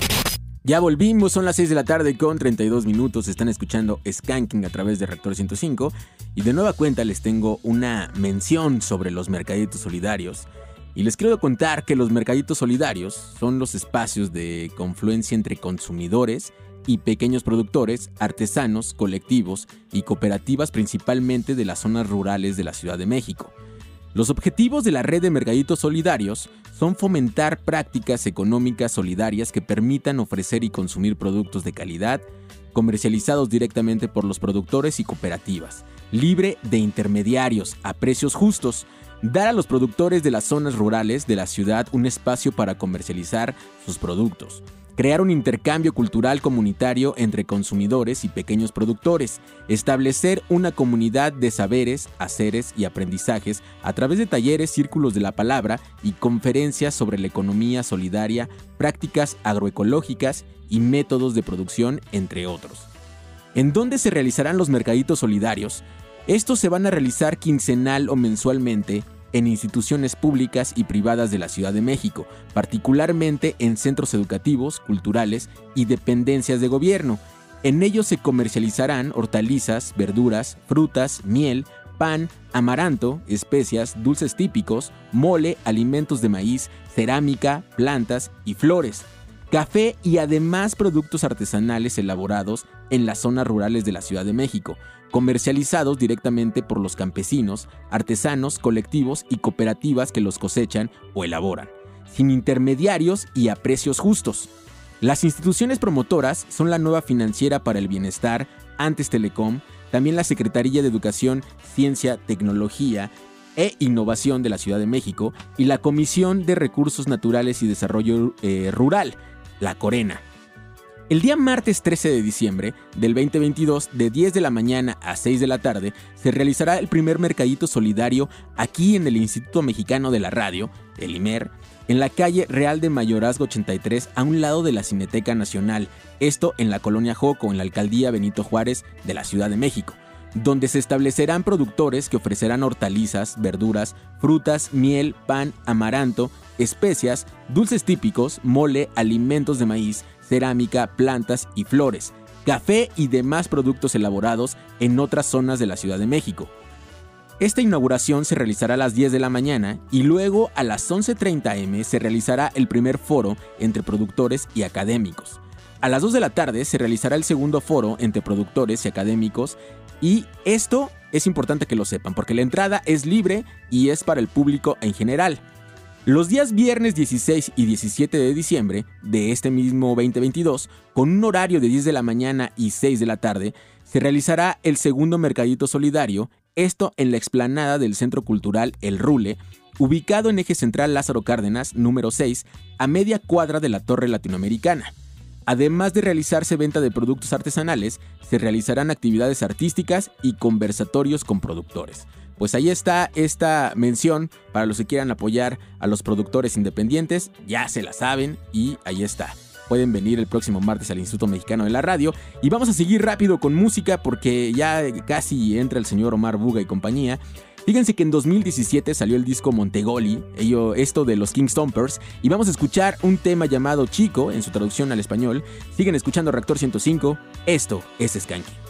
Ya volvimos, son las 6 de la tarde con 32 minutos. Están escuchando Skanking a través de Reactor 105. Y de nueva cuenta les tengo una mención sobre los mercaditos solidarios. Y les quiero contar que los mercaditos solidarios son los espacios de confluencia entre consumidores y pequeños productores, artesanos, colectivos y cooperativas principalmente de las zonas rurales de la Ciudad de México. Los objetivos de la red de mercaditos solidarios son fomentar prácticas económicas solidarias que permitan ofrecer y consumir productos de calidad, comercializados directamente por los productores y cooperativas, libre de intermediarios, a precios justos, dar a los productores de las zonas rurales de la ciudad un espacio para comercializar sus productos, crear un intercambio cultural comunitario entre consumidores y pequeños productores, establecer una comunidad de saberes, haceres y aprendizajes a través de talleres, círculos de la palabra y conferencias sobre la economía solidaria, prácticas agroecológicas y métodos de producción, entre otros. ¿En dónde se realizarán los mercaditos solidarios? Estos se van a realizar quincenal o mensualmente en instituciones públicas y privadas de la Ciudad de México, particularmente en centros educativos, culturales y dependencias de gobierno. En ellos se comercializarán hortalizas, verduras, frutas, miel, pan, amaranto, especias, dulces típicos, mole, alimentos de maíz, cerámica, plantas y flores, café y además productos artesanales elaborados en las zonas rurales de la Ciudad de México, comercializados directamente por los campesinos, artesanos, colectivos y cooperativas que los cosechan o elaboran, sin intermediarios y a precios justos. Las instituciones promotoras son la nueva financiera para el bienestar, antes Telecom, también la Secretaría de Educación, Ciencia, Tecnología e Innovación de la Ciudad de México y la Comisión de Recursos Naturales y Desarrollo eh, Rural, la Corena. El día martes 13 de diciembre del 2022, de 10 de la mañana a 6 de la tarde, se realizará el primer mercadito solidario aquí en el Instituto Mexicano de la Radio, el IMER, en la calle Real de Mayorazgo 83, a un lado de la Cineteca Nacional, esto en la colonia Joco, en la alcaldía Benito Juárez de la Ciudad de México, donde se establecerán productores que ofrecerán hortalizas, verduras, frutas, miel, pan, amaranto, especias, dulces típicos, mole, alimentos de maíz, cerámica, plantas y flores, café y demás productos elaborados en otras zonas de la Ciudad de México. Esta inauguración se realizará a las 10 de la mañana y luego a las 11.30 am se realizará el primer foro entre productores y académicos. A las 2 de la tarde se realizará el segundo foro entre productores y académicos y esto es importante que lo sepan porque la entrada es libre y es para el público en general. Los días viernes 16 y 17 de diciembre de este mismo 2022, con un horario de 10 de la mañana y 6 de la tarde, se realizará el segundo mercadito solidario, esto en la explanada del Centro Cultural El Rule, ubicado en eje central Lázaro Cárdenas, número 6, a media cuadra de la Torre Latinoamericana. Además de realizarse venta de productos artesanales, se realizarán actividades artísticas y conversatorios con productores. Pues ahí está esta mención para los que quieran apoyar a los productores independientes, ya se la saben y ahí está. Pueden venir el próximo martes al Instituto Mexicano de la Radio y vamos a seguir rápido con música porque ya casi entra el señor Omar Buga y compañía. Fíjense que en 2017 salió el disco Montegoli, ello, esto de los King Stompers, y vamos a escuchar un tema llamado Chico en su traducción al español. Siguen escuchando Reactor 105, esto es Skanky.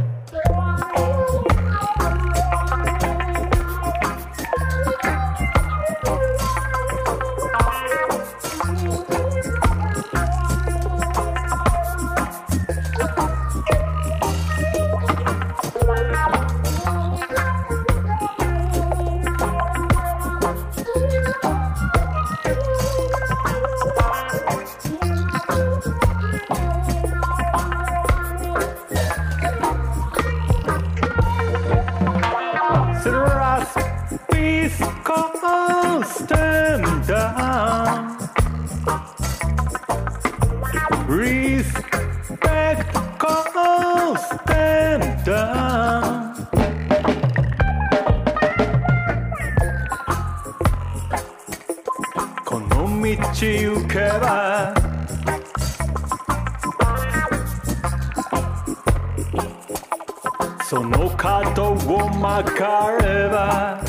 その角を曲がれば。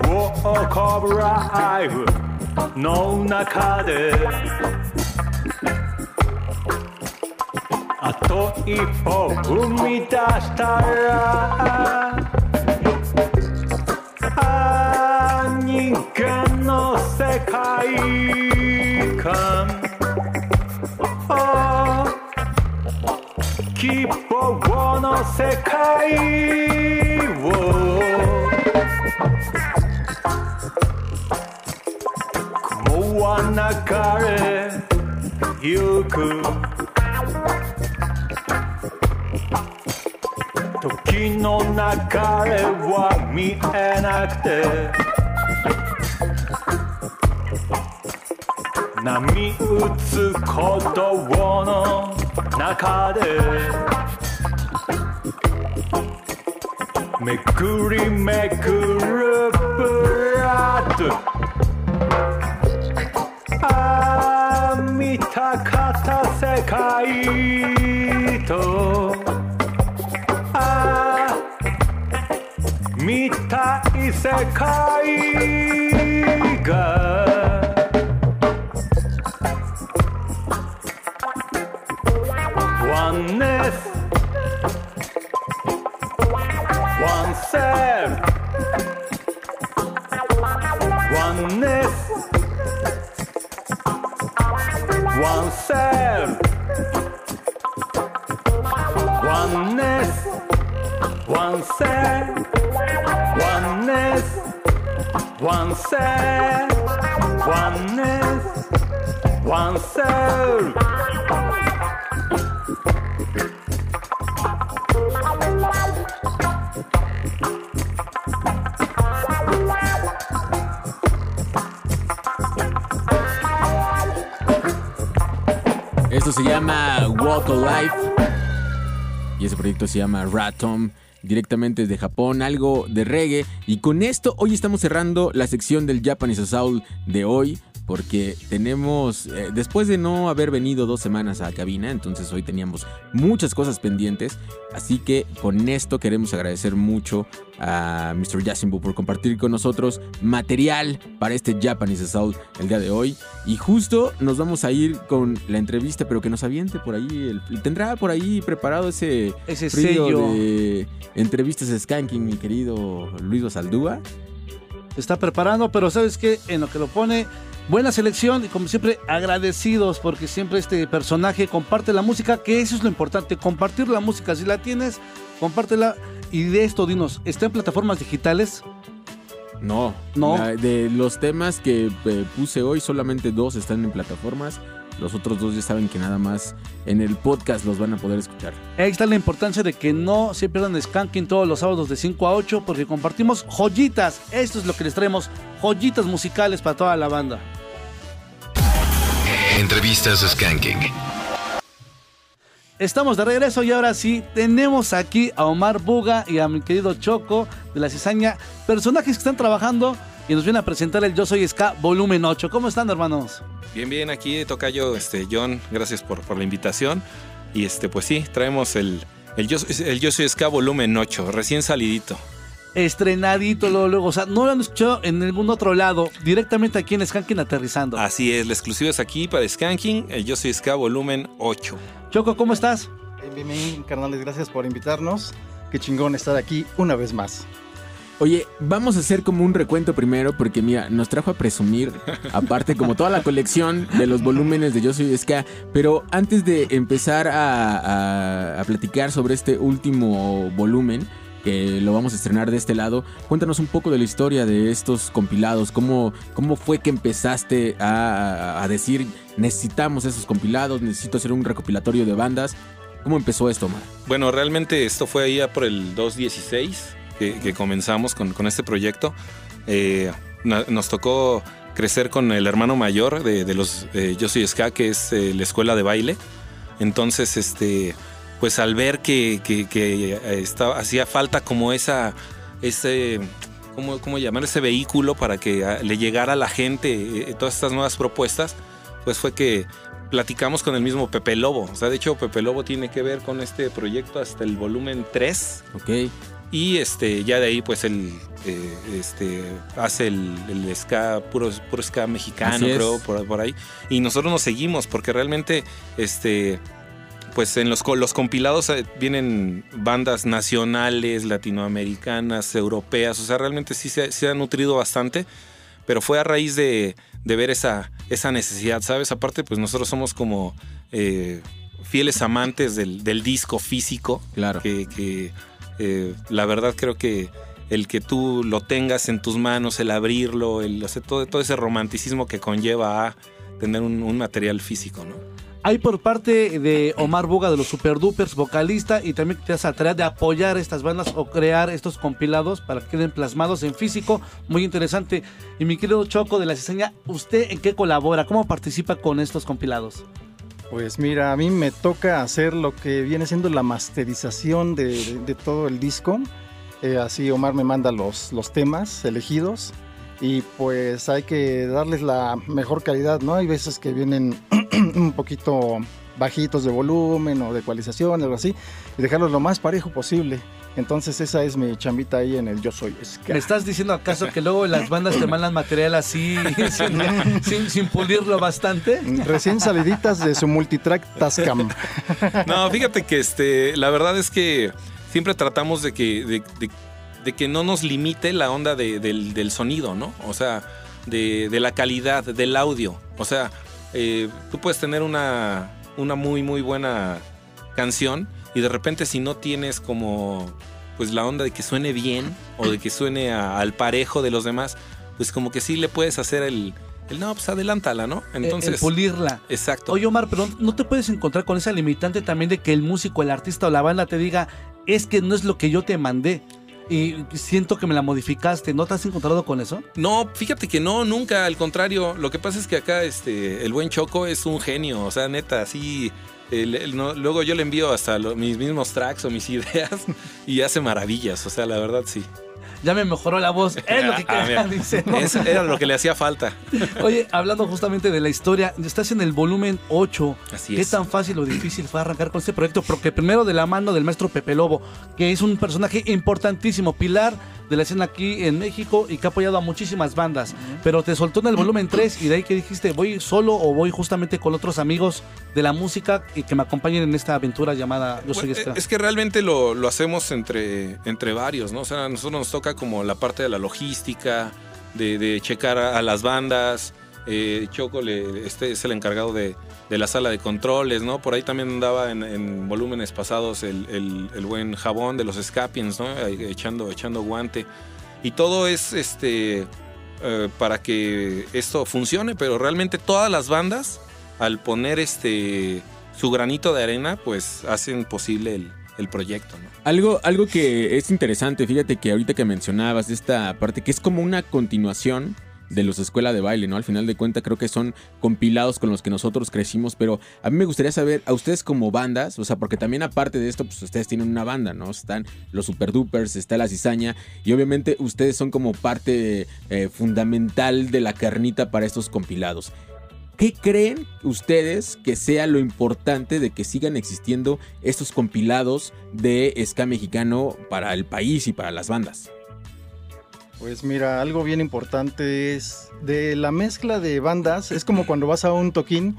ウォークオブライフの中であと一歩踏み出したらあー人間の世界観世界を。雲は流れゆく。時の流れは見えなくて。波打つ鼓動の中で。くりめくるブラッド。ああ見たかった世界と。ああ見たい世界。Se llama Ratom. Directamente desde Japón, algo de reggae. Y con esto, hoy estamos cerrando la sección del Japanese Soul de hoy. Porque tenemos, eh, después de no haber venido dos semanas a cabina, entonces hoy teníamos muchas cosas pendientes. Así que con esto queremos agradecer mucho a Mr. Yasimbu por compartir con nosotros material para este Japanese Soul el día de hoy. Y justo nos vamos a ir con la entrevista, pero que nos aviente por ahí. el- tendrá por ahí preparado ese, Ese frío sello. de entrevistas Skanking, mi querido Luis Osaldúa. Se está preparando, pero ¿sabes qué? En lo que lo pone, buena selección y como siempre agradecidos porque siempre este personaje comparte la música, que eso es lo importante, compartir la música. Si la tienes, compártela. Y de esto, dinos, ¿está en plataformas digitales? No, No. la- de los temas que eh, puse hoy, solamente dos están en plataformas. Los otros dos ya saben que nada más en el podcast los van a poder escuchar. Ahí está la importancia de que no se pierdan Skanking todos los sábados de 5 a 8 porque compartimos joyitas. Esto es lo que les traemos, joyitas musicales para toda la banda. Entrevistas Skanking. Estamos de regreso y ahora sí tenemos aquí a Omar Buga y a mi querido Choco de la Cizaña, personajes que están trabajando y nos vienen a presentar el Yo Soy Ska volumen 8. ¿Cómo están hermanos? Bien, bien, aquí toca yo, este, John, gracias por, por la invitación. Y este, pues sí, traemos el, el, yo, Soy Ska volumen 8, recién salidito. Estrenadito luego, luego. O sea, no lo han escuchado en ningún otro lado. Directamente aquí en Skanking aterrizando. Así es, la exclusiva es aquí para Skanking. Yo soy Ska volumen 8. Choco, ¿cómo estás? Bien, bien, bien, carnales, gracias por invitarnos. Qué chingón estar aquí una vez más. Oye, vamos a hacer como un recuento primero porque mira, nos trajo a presumir, aparte como toda la colección de los volúmenes de Yo Soy Ska, pero antes de empezar a, a- a platicar sobre este último volumen, que lo vamos a estrenar de este lado, cuéntanos un poco de la historia de estos compilados, cómo, cómo fue que empezaste a, a decir, necesitamos esos compilados, necesito hacer un recopilatorio de bandas. ¿Cómo empezó esto, Omar? Bueno, realmente esto fue ahí ya por el 216 que, que comenzamos con, con este proyecto. Eh, nos tocó crecer con el hermano mayor de, de los eh, Yo Soy Ska, que es eh, la escuela de baile. Entonces, este, pues al ver que, que- que, eh, estaba, hacía falta como esa, ese, ¿cómo, cómo llamar? Ese vehículo para que ah, le llegara a la gente eh, todas estas nuevas propuestas, pues fue que platicamos con el mismo Pepe Lobo. O sea, de hecho, Pepe Lobo tiene que ver con este proyecto hasta el volumen 3. Ok. Y este, ya de ahí, pues él eh, este, hace el, el ska, puro, puro ska mexicano, creo, por, por ahí. Y nosotros nos seguimos, porque realmente, este, pues en los, los compilados eh, vienen bandas nacionales, latinoamericanas, europeas. O sea, realmente sí se, se ha nutrido bastante. Pero fue a raíz de, de ver esa, esa necesidad, ¿sabes? Aparte, pues nosotros somos como eh, fieles amantes del, del disco físico. Claro. Que, que, eh, la verdad creo que el que tú lo tengas en tus manos, el abrirlo, el hacer todo, todo ese romanticismo que conlleva a tener un, un material físico, ¿no? Hay por parte de Omar Buga de los Super Dupers, vocalista, y también te das la de apoyar estas bandas o crear estos compilados para que queden plasmados en físico. Muy interesante. Y mi querido Choco de la Cizaña, ¿usted en qué colabora? ¿Cómo participa con estos compilados? Pues mira, a mí me toca hacer lo que viene siendo la masterización de, todo el disco. Eh, así Omar me manda los temas elegidos y pues hay que darles la mejor calidad, ¿no? Hay veces que vienen un poquito bajitos de volumen o de ecualización, algo así, y dejarlos lo más parejo posible. Entonces esa es mi chambita ahí en el Yo Soy Ska. ¿Me estás diciendo acaso que luego las bandas te mandan material así, sin, sin- sin pulirlo bastante? Recién saliditas de su multitrack Tascam. No, fíjate que este, la verdad es que siempre tratamos de que, de, de- de que no nos limite la onda de- del, del sonido, ¿no? O sea, de, de la calidad del audio. O sea, eh, tú puedes tener una, una muy, muy buena canción y de repente si no tienes como pues la onda de que suene bien o de que suene a- al parejo de los demás, pues como que sí le puedes hacer el, el no, pues adelántala, ¿no? Entonces, el pulirla. Exacto. Oye, Omar, pero no te puedes encontrar con esa limitante también de que el músico, el artista o la banda te diga, es que no es lo que yo te mandé. Y siento que me la modificaste. ¿No te has encontrado con eso? No, fíjate que no, nunca, al contrario. Lo que pasa es que acá este, el buen Choco es un genio, o sea, neta, así. luego yo le envío hasta mis mismos tracks o mis ideas y hace maravillas, o sea, la verdad sí. Ya me mejoró la voz. Es lo que Ah, quería, mira, dice. ¿no? eso era lo que le hacía falta. Oye, hablando justamente de la historia, estás en el volumen 8. Así ¿Qué es. tan fácil o difícil fue arrancar con este proyecto? Porque primero de la mano del maestro Pepe Lobo, que es un personaje importantísimo, pilar de la escena aquí en México y que ha apoyado a muchísimas bandas. Pero te soltó en el volumen 3 y de ahí que dijiste, ¿voy solo o voy justamente con otros amigos de la música y que me acompañen en esta aventura llamada Yo Soy Bueno, Ska? Es que realmente lo, lo hacemos entre, entre varios, ¿no? O sea, a nosotros nos toca como la parte de la logística, de, de checar a, a las bandas. Eh, Choco este es el encargado de, de la sala de controles, ¿no? Por ahí también andaba en, en volúmenes pasados el, el- buen jabón de los Scapiens, ¿no? Echando, echando guante. Y todo es este eh, para que esto funcione, pero realmente todas las bandas, al poner este su granito de arena, pues hacen posible el, el proyecto, ¿no? Algo, algo que es interesante, fíjate que ahorita que mencionabas esta parte, que es como una continuación de los escuela de baile, ¿no? Al final de cuentas creo que son compilados con los que nosotros crecimos, pero a mí me gustaría saber, a ustedes como bandas, o sea, porque también aparte de esto, pues ustedes tienen una banda, ¿no? Están los Super Dupers, está la cizaña, y obviamente ustedes son como parte eh, fundamental de la carnita para estos compilados. ¿Qué creen ustedes que sea lo importante de que sigan existiendo estos compilados de ska mexicano para el país y para las bandas? Pues mira, algo bien importante es de la mezcla de bandas. Es como cuando vas a un toquín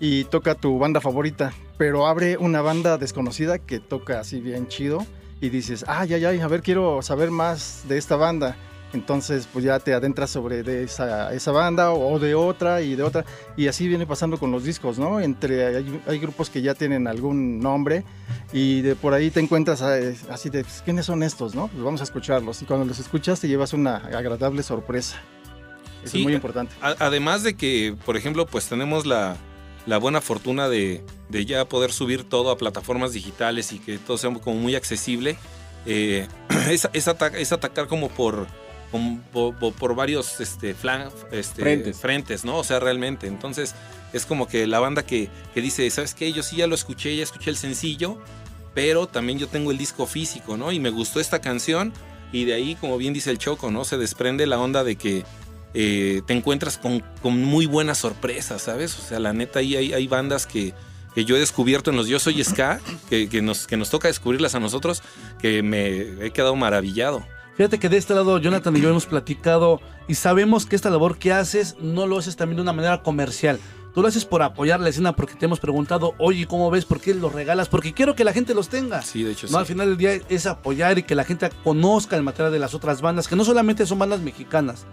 y toca tu banda favorita, pero abre una banda desconocida que toca así bien chido y dices, ay, ay, ay, a ver, quiero saber más de esta banda. Entonces, pues ya te adentras sobre de esa, esa banda o de otra y de otra. Y así viene pasando con los discos, ¿no? Entre, hay, hay grupos que ya tienen algún nombre y de por ahí te encuentras eh, así de, pues, ¿quiénes son estos, no? Pues vamos a escucharlos. Y cuando los escuchas te llevas una agradable sorpresa. Eso Sí, es muy importante. A- además de que, por ejemplo, pues tenemos la, la buena fortuna de, de ya poder subir todo a plataformas digitales y que todo sea como muy accesible, eh, es, es ata- es atacar como por, como por, por- por varios este, flan- este, Frentes. frentes, ¿no? O sea, realmente. Entonces, es como que la banda que, que dice, ¿sabes qué? Yo sí ya lo escuché, ya escuché el sencillo, pero también yo tengo el disco físico, ¿no? Y me gustó esta canción y de ahí, como bien dice el Choco, ¿no? Se desprende la onda de que eh, te encuentras con, con muy buenas sorpresas, ¿sabes? O sea, la neta, ahí hay, hay bandas que, que yo he descubierto en los Yo Soy Ska, que, que nos, que nos toca descubrirlas a nosotros, que me he quedado maravillado. Fíjate que de este lado Jonathan y yo hemos platicado y sabemos que esta labor que haces no lo haces también de una manera comercial. Tú lo haces por apoyar la escena porque te hemos preguntado, oye, ¿cómo ves? ¿Por qué los regalas? Porque quiero que la gente los tenga. Sí, de hecho, No, al final del día es apoyar y que la gente conozca el material de las otras bandas, que no solamente son bandas mexicanas.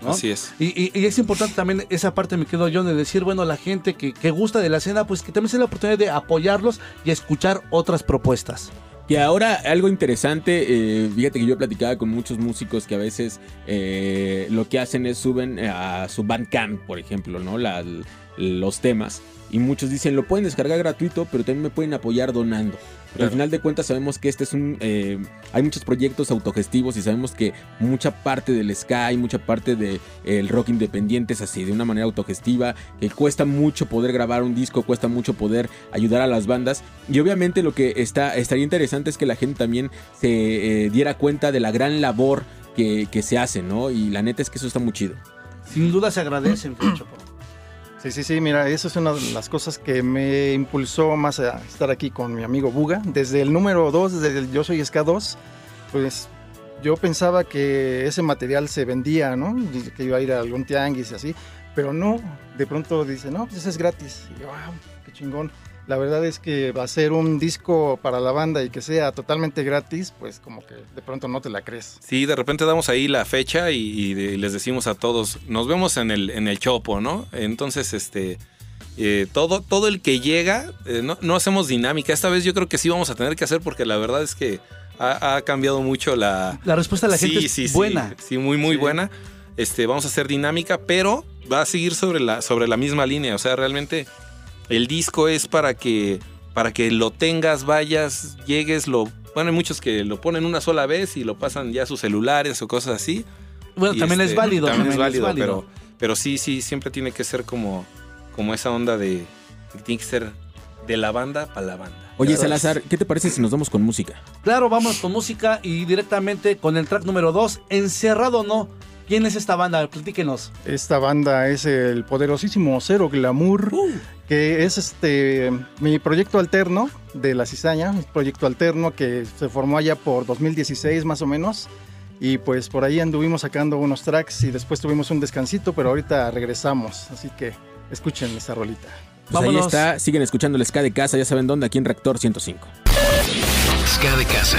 ¿no? Así es. Y, y- y es importante también esa parte, me quedo yo, de decir, bueno, la gente que, que gusta de la escena, pues que también se dé la oportunidad de apoyarlos y escuchar otras propuestas. Y ahora algo interesante, eh, fíjate que yo platicaba con muchos músicos que a veces eh, lo que hacen es suben eh, a su Bandcamp, por ejemplo, ¿no? La- los temas. Y muchos dicen, lo pueden descargar gratuito, pero también me pueden apoyar donando. Pero al final de cuentas sabemos que este es un... eh, hay muchos proyectos autogestivos y sabemos que mucha parte del ska y mucha parte del rock independiente es así, de una manera autogestiva, que cuesta mucho poder grabar un disco, cuesta mucho poder ayudar a las bandas. Y obviamente lo que está, estaría interesante es que la gente también se eh, diera cuenta de la gran labor que, que se hace, ¿no? Y la neta es que eso está muy chido. Sin duda se agradecen, Choco. Sí, sí, sí, mira, eso es una de las cosas que me impulsó más a estar aquí con mi amigo Buga. Desde el número 2, desde el Yo Soy Ska 2, pues yo pensaba que ese material se vendía, ¿no? Que iba a ir a algún tianguis y así, pero no, de pronto dice, no, pues es gratis. Y yo, wow, qué chingón. La verdad es que va a ser un disco para la banda y que sea totalmente gratis, pues como que de pronto no te la crees. Sí, de repente damos ahí la fecha y, y de- les decimos a todos, nos vemos en el, en el Chopo, ¿no? Entonces, este, eh, todo, todo el que llega, eh, no, no hacemos dinámica. Esta vez yo creo que sí vamos a tener que hacer porque la verdad es que ha, ha cambiado mucho la... La respuesta de la gente Sí, es sí, sí. buena. Sí, muy, muy buena. Este, vamos a hacer dinámica, pero va a seguir sobre la, sobre la misma línea. O sea, realmente el disco es para que, para que lo tengas, vayas, llegues, lo... Bueno, hay muchos que lo ponen una sola vez y lo pasan ya a sus celulares o cosas así. Bueno, Y, también este, es válido. También, es válido, Pero, pero sí, sí, siempre tiene que ser como, como esa onda de... que Tiene que ser de la banda para la banda. Oye. Salazar, ¿qué te parece si nos vamos con música? Claro, vamos con música y directamente con el track número 2, Encerrado o no. ¿Quién es esta banda? Platíquenos. Esta banda es el poderosísimo Cero Glamour, que es este mi proyecto alterno de la cizaña, un proyecto alterno que se formó allá por 2016 más o menos. Y pues por ahí anduvimos sacando unos tracks y después tuvimos un descansito, pero ahorita regresamos. Así que escuchen esa rolita. Pues ahí está, siguen escuchando el ska de casa, ya saben dónde, aquí en Reactor 105. Ska de casa.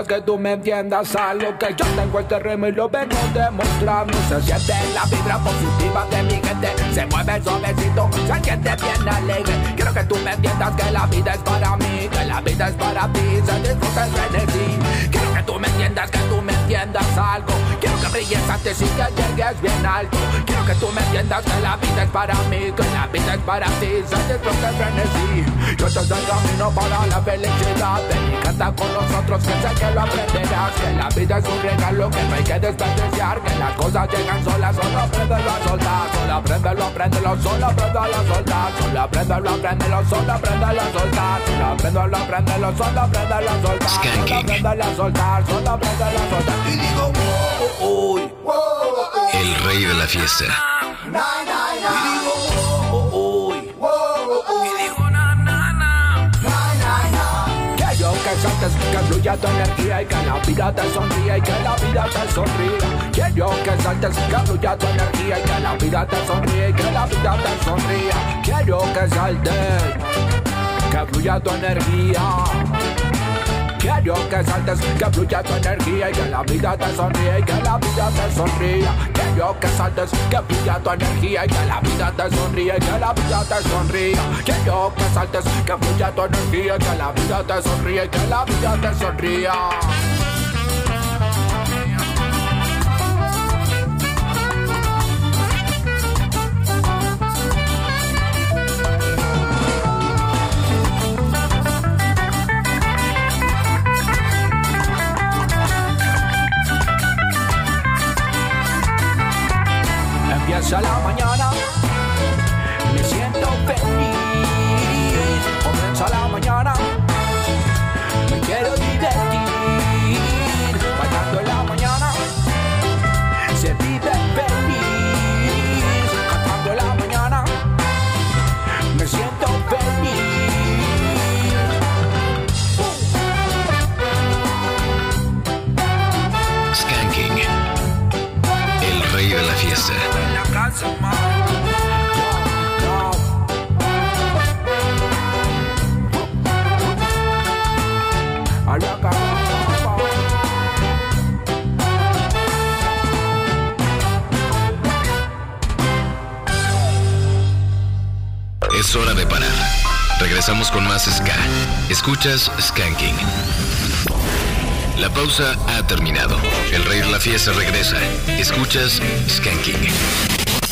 Que tú me entiendas algo que yo tengo el terreno y lo vengo demostrando. Se siente la vibra positiva de mi gente, se mueve suavecito, se siente bien alegre. Quiero que tú me entiendas que la vida es para mí, que la vida es para ti, se disfruta el frenesí. Quiero que tú me entiendas, que tú me entiendas algo. Quiero que brilles antes y que llegues bien alto. Quiero que tú me entiendas que la vida es para mí, que la vida es para ti, disfruta el frenesí. Yo te doy camino para la felicidad, ven y canta con nosotros que sé que lo aprenderás. Que la vida es un regalo que no hay que desperdiciar, que las cosas llegan solas, solo apréndelo a soltar. Solo apréndelo, apréndelo, solo apréndelo a soltar. Solo apréndelo, apréndelo, solo apréndelo a soltar. Solo apréndelo, apréndelo, solo apréndelo a soltar. Solo apréndelo a soltar, solo apréndelo a soltar. Y digo, El rey de la fiesta. Que saltes, que fluya tu energía y que la vida te sonría y que la vida te sonría. Que yo que saltes, que fluya tu energía y que la vida te sonríe y que la vida te sonría. Que yo que saltes, que fluya tu energía. Quiero que saltes, que fluya tu energía y que la vida te sonríe y que la vida te sonría. Quiero que saltes, que fluya tu energía y que la vida te sonríe y que la vida te sonría. Quiero que saltes, que fluya tu energía y que la vida te sonríe y que la vida te sonría. Hora de parar. Regresamos con más Ska. Escuchas Skanking. La pausa ha terminado. El rey de la fiesta regresa. Escuchas Skanking.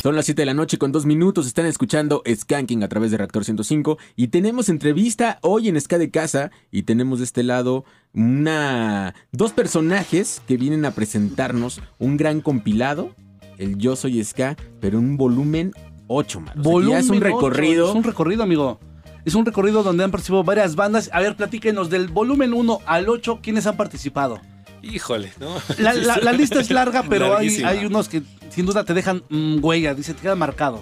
Son las 7 de la noche con dos minutos. Están escuchando Skanking a través de Reactor 105. Y tenemos entrevista hoy en Ska de Casa. Y tenemos de este lado una dos personajes que vienen a presentarnos un gran compilado. El Yo Soy Ska, pero un volumen 8, man. O sea, que Volumen ya es un recorrido. Es un recorrido, amigo. Es un recorrido donde han participado varias bandas. A ver, platíquenos del volumen 1 al 8, ¿quiénes han participado? Híjole, ¿no? La, la- la lista es larga, pero hay, hay unos que sin duda te dejan mm, huella, dice, te queda marcado.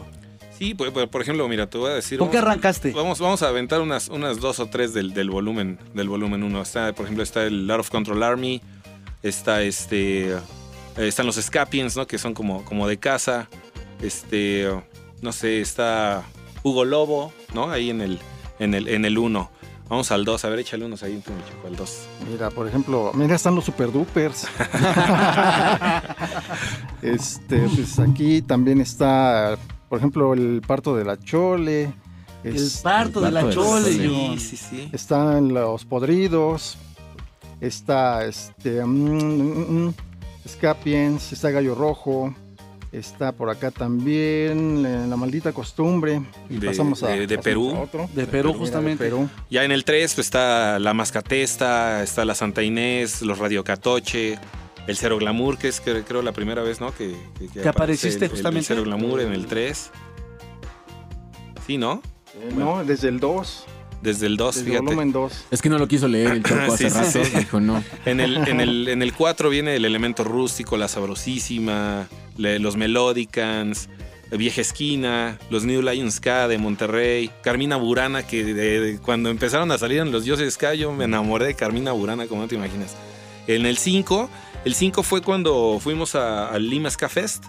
Sí, por, por- por ejemplo, mira, te voy a decir. ¿Con qué arrancaste? Vamos, vamos a aventar unas, unas dos o tres del, del volumen del volumen 1. Está, por ejemplo, está el Out of Control Army. Está este. eh, están los Scapiens, ¿no? Que son como, como de casa. Este. No sé, está Hugo Lobo, ¿no? Ahí en el, en el, en el 1. Vamos al 2. A ver, échale unos ahí, tú, mi chico, al 2. Mira, por ejemplo, mira, están los super dupers. este, pues aquí también está, por ejemplo, el parto de la chole. El parto de la chole, John. Sí, sí. Están los podridos. Está este. mm, mm, mm, Scapiens, está Gallo Rojo. Está por acá también eh, la maldita costumbre. Y De- pasamos a. de- de pasamos Perú. a otro. De Perú, justamente. Perú. Ya en el 3 pues, está la Mascatesta, está la Santa Inés, los Radio Catoche, el Cero Glamour, que es que- creo la primera vez, ¿no? Que, que, Que apareciste el- el- justamente. El Cero Glamour en el 3. Sí, ¿no? Eh, No, desde el 2. Desde el 2, Desde fíjate. volumen 2. Es que no lo quiso leer el Choco hace Sí, sí, rato. sí. Dijo no. En el, en, el, en el 4 viene el elemento rústico, la sabrosísima, le- los Melodicans, Vieja Esquina, los New Lions Ska de Monterrey, Carmina Burana, que de- de- cuando empezaron a salir en los dioses Ska, yo me enamoré de Carmina Burana, como no te imaginas. En el 5, el 5 fue cuando fuimos a- al Lima Ska Fest.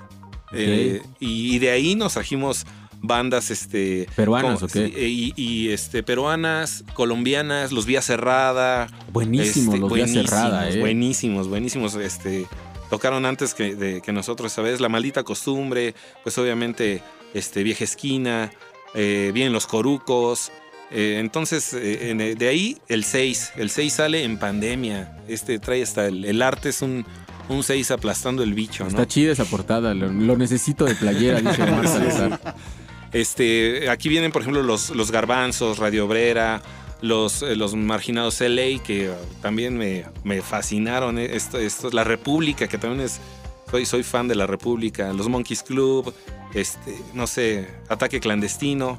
eh, y, y de ahí nos trajimos bandas este ¿Peruanas o qué? y, y, este peruanas, colombianas, los Vía Cerrada, Buenísimo, este, los Vía Cerrada, eh. Buenísimos, buenísimos. Este, tocaron antes que, de- que nosotros, ¿sabes? La maldita costumbre, pues obviamente, este, vieja esquina, eh, vienen los corucos. eh, entonces, eh, en de ahí el 6. El 6 sale en pandemia. Este trae hasta el, el arte es un, un 6 aplastando el bicho, ¿no? Está chida esa portada. Lo, lo necesito de playera, dice Salazar. Este, aquí vienen, por ejemplo, los, los garbanzos, Radio Obrera, los, eh, los marginados LA, que también me, me fascinaron. eh, Esto, esto, la República, que también es. Soy, soy fan de la República. Los Monkeys Club, este, no sé, Ataque Clandestino.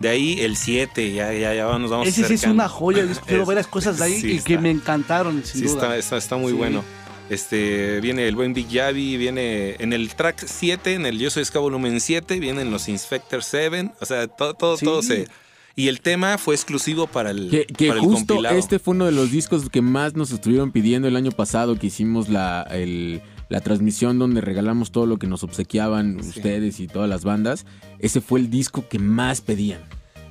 De ahí el 7, ya, ya, ya nos vamos Ese sí es una joya. Yo Es- varias cosas de ahí sí y que me encantaron, sin Sí, duda. está, está, está muy Sí. bueno. Este, viene el buen Big Yavi, viene en el track 7, en el Yo Soy Ska volumen 7, vienen los Inspector 7, o sea, todo, todo, Sí. todo se... Y el tema fue exclusivo para el, Que, que para el justo compilado. este fue uno de los discos que más nos estuvieron pidiendo el año pasado que hicimos la, el- la transmisión donde regalamos todo lo que nos obsequiaban ustedes y todas las bandas. Ese fue el disco que más pedían.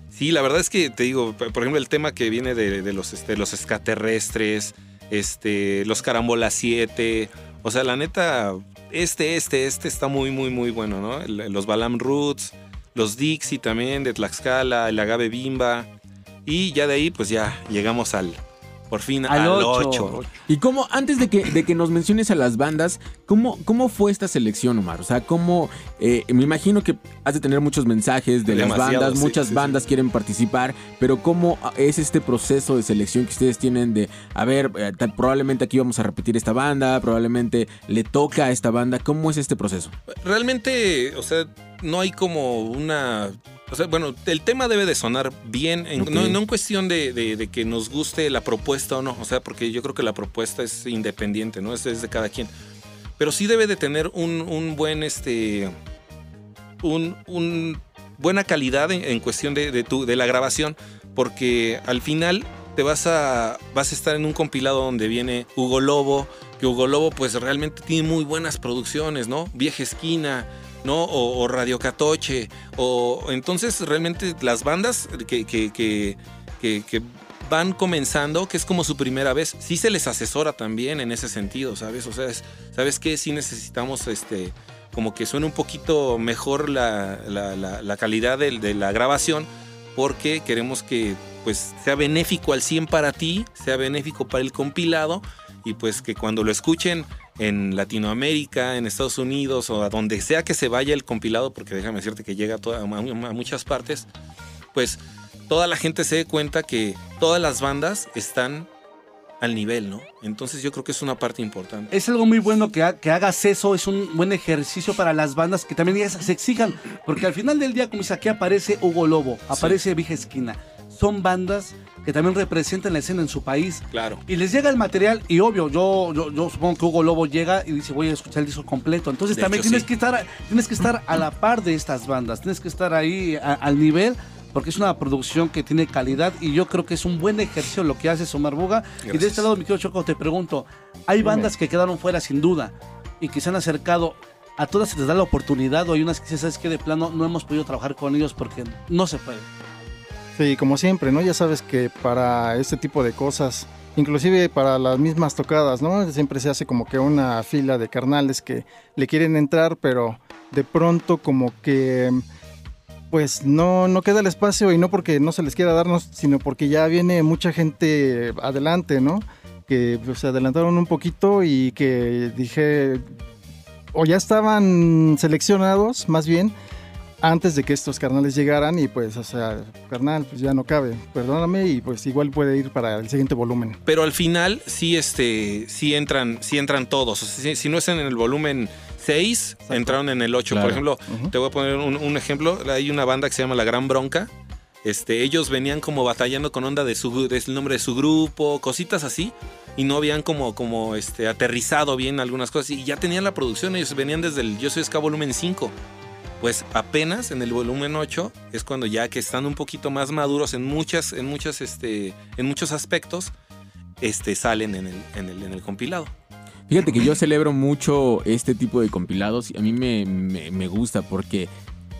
Sí, la verdad es que te digo, por ejemplo, el tema que viene de, de los, este, los extraterrestres, este, los Carambola 7, o sea, la neta, este, este, este está muy, muy, muy bueno, ¿no? Los Balam Roots, los Dixie también de Tlaxcala, el Agave Bimba, y ya de ahí, pues ya llegamos al, por fin Al al ocho. 8. Y cómo, antes de que, de que nos menciones a las bandas, ¿cómo, cómo fue esta selección, Omar? O sea, ¿cómo, eh, me imagino que has de tener muchos mensajes de las bandas, sí, muchas sí, sí. bandas quieren participar, pero ¿cómo es este proceso de selección que ustedes tienen de, a ver, eh, tal- probablemente aquí vamos a repetir esta banda, probablemente le toca a esta banda, ¿cómo es este proceso? Realmente, o sea, no hay como una... O sea, bueno, el tema debe de sonar bien, en- Ok. no, no en cuestión de, de- de que nos guste la propuesta o no, o sea, porque yo creo que la propuesta es independiente, ¿no? Es, es de cada quien. Pero sí debe de tener un, un buen, este, un, un buena calidad en, en cuestión de, de tu, de la grabación, porque al final te vas a, vas a estar en un compilado donde viene Hugo Lobo, que Hugo Lobo pues realmente tiene muy buenas producciones, ¿no? Vieja Esquina, ¿no? O, Radio Catoche, o entonces realmente las bandas que, que, que, van comenzando, que es como su primera vez, sí se les asesora también en ese sentido, ¿sabes? O sea, es- ¿sabes qué? Sí necesitamos este como que suene un poquito mejor la, la- la- calidad de, la grabación, porque queremos que pues sea benéfico al 100 para ti, sea benéfico para el compilado, y pues que cuando lo escuchen en Latinoamérica, en Estados Unidos o a donde sea que se vaya el compilado, porque déjame decirte que llega a, toda- muchas partes, pues toda la gente se dé cuenta que todas las bandas están al nivel, ¿no? Entonces yo creo que es una parte importante. Es algo muy bueno que, ha- que hagas eso, es un buen ejercicio para las bandas que también ellas se exijan, porque al final del día, como dice, aquí aparece Hugo Lobo, aparece Vieja Esquina. Son bandas que también representan la escena en su país. Claro. Y les llega el material, y obvio, yo, yo, yo supongo que Hugo Lobo llega y dice, voy a escuchar el disco completo. Entonces De también hecho, tienes, sí. que estar, tienes que estar a la par de estas bandas, tienes que estar ahí a- al nivel. Porque es una producción que tiene calidad y yo creo que es un buen ejercicio lo que hace Omar Buga. Y de este lado, mi querido Choco, te pregunto, hay bandas que quedaron fuera sin duda y que se han acercado, a todas se les da la oportunidad o hay unas que sabes que de plano no hemos podido trabajar con ellos porque no se puede. Sí, como siempre, ¿no? Ya sabes que para este tipo de cosas, inclusive para las mismas tocadas, ¿no? Siempre se hace como que una fila de carnales que le quieren entrar, pero de pronto como que pues no, no queda el espacio y no porque no se les quiera darnos, sino porque ya viene mucha gente adelante, ¿no? Que pues, se adelantaron un poquito y que dije, o ya estaban seleccionados, más bien, antes de que estos carnales llegaran y pues, o sea, carnal, pues ya no cabe, perdóname y pues igual puede ir para el siguiente volumen. Pero al final sí, este, sí entran, sí entran todos. O sea, si, si no están en el volumen 6, entraron en el 8. Claro. Por ejemplo, te voy a poner un, un ejemplo. Hay una banda que se llama La Gran Bronca. Este, ellos venían como batallando con onda de su del nombre de su grupo, cositas así, y no habían como, como este, aterrizado bien algunas cosas. Y ya tenían la producción, ellos venían desde el Yo Soy Ska volumen 5. Pues apenas en el volumen 8 es cuando ya que están un poquito más maduros en muchas, en muchas, este, en muchos aspectos, este, salen en el, en el, en el compilado. Fíjate que yo celebro mucho este tipo de compilados y a mí me, me- me gusta porque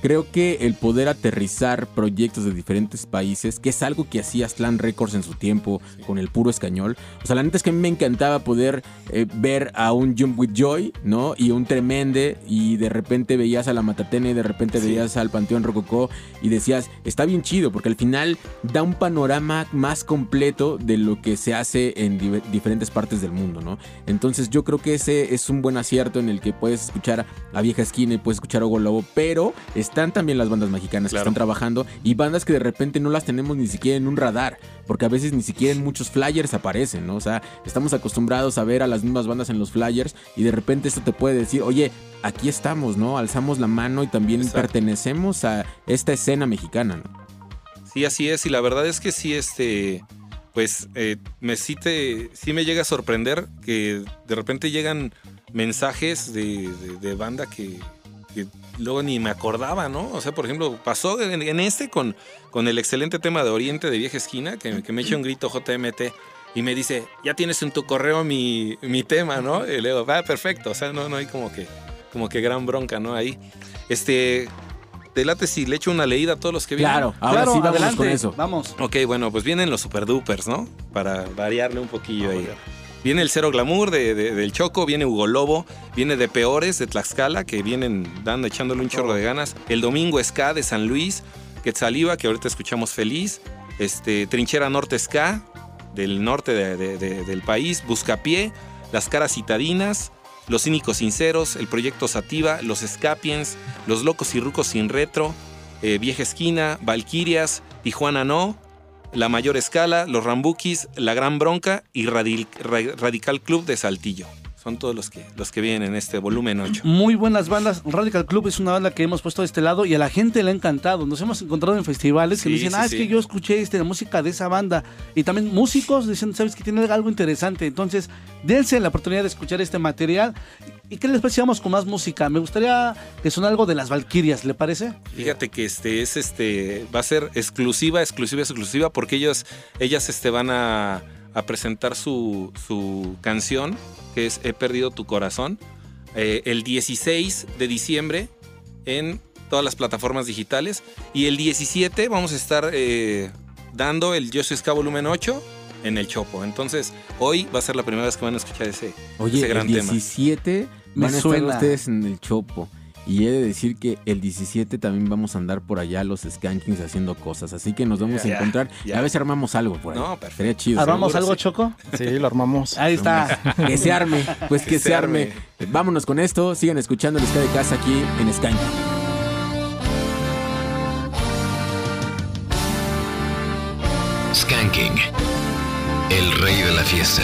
creo que el poder aterrizar proyectos de diferentes países, que es algo que hacía Slam Records en su tiempo con el puro escañol. O sea, la neta es que a mí me encantaba poder eh, ver a un Jump With Joy, ¿no? Y un Tremende y de repente veías a la Matatena y de repente veías al Panteón Rococó y decías, está bien chido porque al final da un panorama más completo de lo que se hace en di- diferentes partes del mundo, ¿no? Entonces yo creo que ese es un buen acierto en el que puedes escuchar a Vieja Esquina y puedes escuchar a Hugo Lobo, pero están también las bandas mexicanas que están trabajando y bandas que de repente no las tenemos ni siquiera en un radar, porque a veces ni siquiera en muchos flyers aparecen, ¿no? O sea, estamos acostumbrados a ver a las mismas bandas en los flyers y de repente esto te puede decir, oye, aquí estamos, ¿no? Alzamos la mano y también pertenecemos a esta escena mexicana, ¿no? Sí, así es. Y la verdad es que sí, este, pues, eh, me sí, te, sí me llega a sorprender que de repente llegan mensajes de, de- de banda que, que luego ni me acordaba, ¿no? O sea, por ejemplo, pasó en, en este con, con el excelente tema de Oriente de Vieja Esquina, que, que me echa un grito JMT y me dice, ya tienes en tu correo mi, mi tema, ¿no? Y le digo, va, perfecto. O sea, no, no hay como que, como que gran bronca, ¿no? Ahí. Este, te late si le echo una leída a todos los que vienen. Claro, ahora sí vámonos con eso. Vamos. Ok, bueno, pues vienen los super dupers, ¿no? Para variarle un poquillo ahí. Viene el Cero Glamour de, de- del Choco, viene Hugo Lobo, viene de Peores de Tlaxcala, que vienen dando, echándole un chorro de ganas. El Domingo Ska de San Luis, Quetzaliva, que ahorita escuchamos feliz. Este, Trinchera Norte Ska, del norte de- del país, Buscapié, Las Caras Citadinas, Los Cínicos Sinceros, el Proyecto Sativa, Los Escapiens, Los Locos y Rucos Sin Retro, eh, Vieja Esquina, Valquirias, Tijuana No, La Mayor Escala, Los Rambukis, La Gran Bronca y Radical Club de Saltillo. Son todos los que, los que vienen en este volumen 8. Muy buenas bandas. Radical Club es una banda que hemos puesto de este lado y a la gente le ha encantado. Nos hemos encontrado en festivales que Sí, dicen, sí, ah, es sí. que yo escuché este, la música de esa banda. Y también músicos dicen, sabes que tiene algo interesante. Entonces, dense la oportunidad de escuchar este material. ¿Y qué les parece? con más música. Me gustaría que suene algo de las Valquirias, ¿le parece? Fíjate que este es este va a ser exclusiva, exclusiva, exclusiva porque ellos ellas este van a, a presentar su, su canción que es He perdido tu corazón eh, el 16 de diciembre en todas las plataformas digitales y el 17 vamos a estar eh, dando el Yo Soy Ska volumen 8 en el Chopo. Entonces hoy va a ser la primera vez que van a escuchar ese, Oye, ese el gran tema. 17 Me van a suena. ustedes en el Chopo. Y he de decir que el 17 también vamos a andar por allá los Skankings haciendo cosas. Así que nos vamos a encontrar. ya. Y a ver si armamos algo por ahí. No, perfecto. Sería chido. ¿Armamos algo, sí. Choco? Sí, lo armamos. Ahí está. Que se arme. Pues que, Que se se arme. Vámonos con esto. Sigan escuchando el Ska de Casa aquí en Skanking. Skanking. El rey de la fiesta.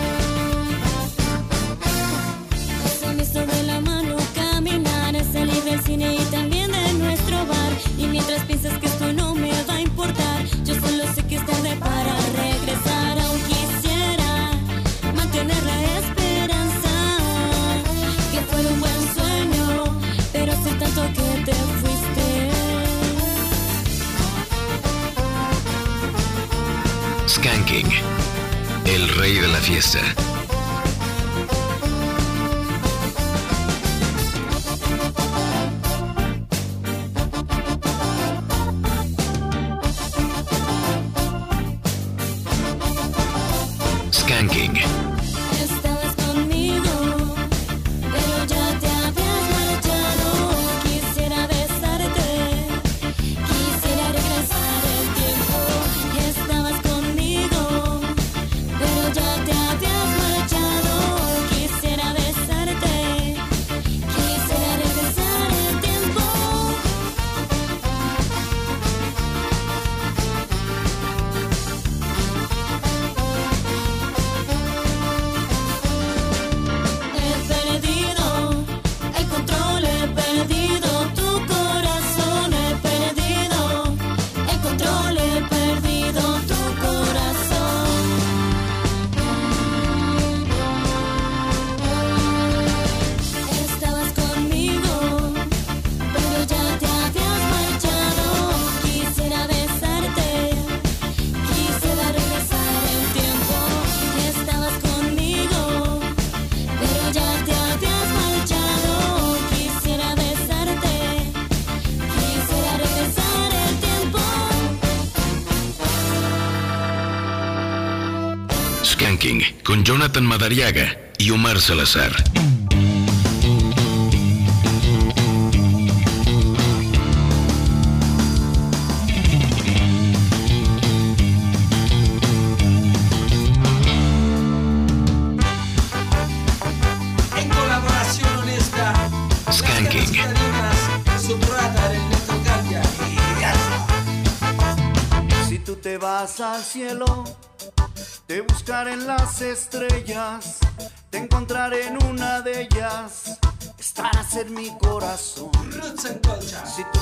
Rey Jonathan Madariaga y Omar Salazar. Si tú te vas al cielo, te buscaré en las estrellas, te encontraré en una de ellas, estarás en mi corazón. Si tú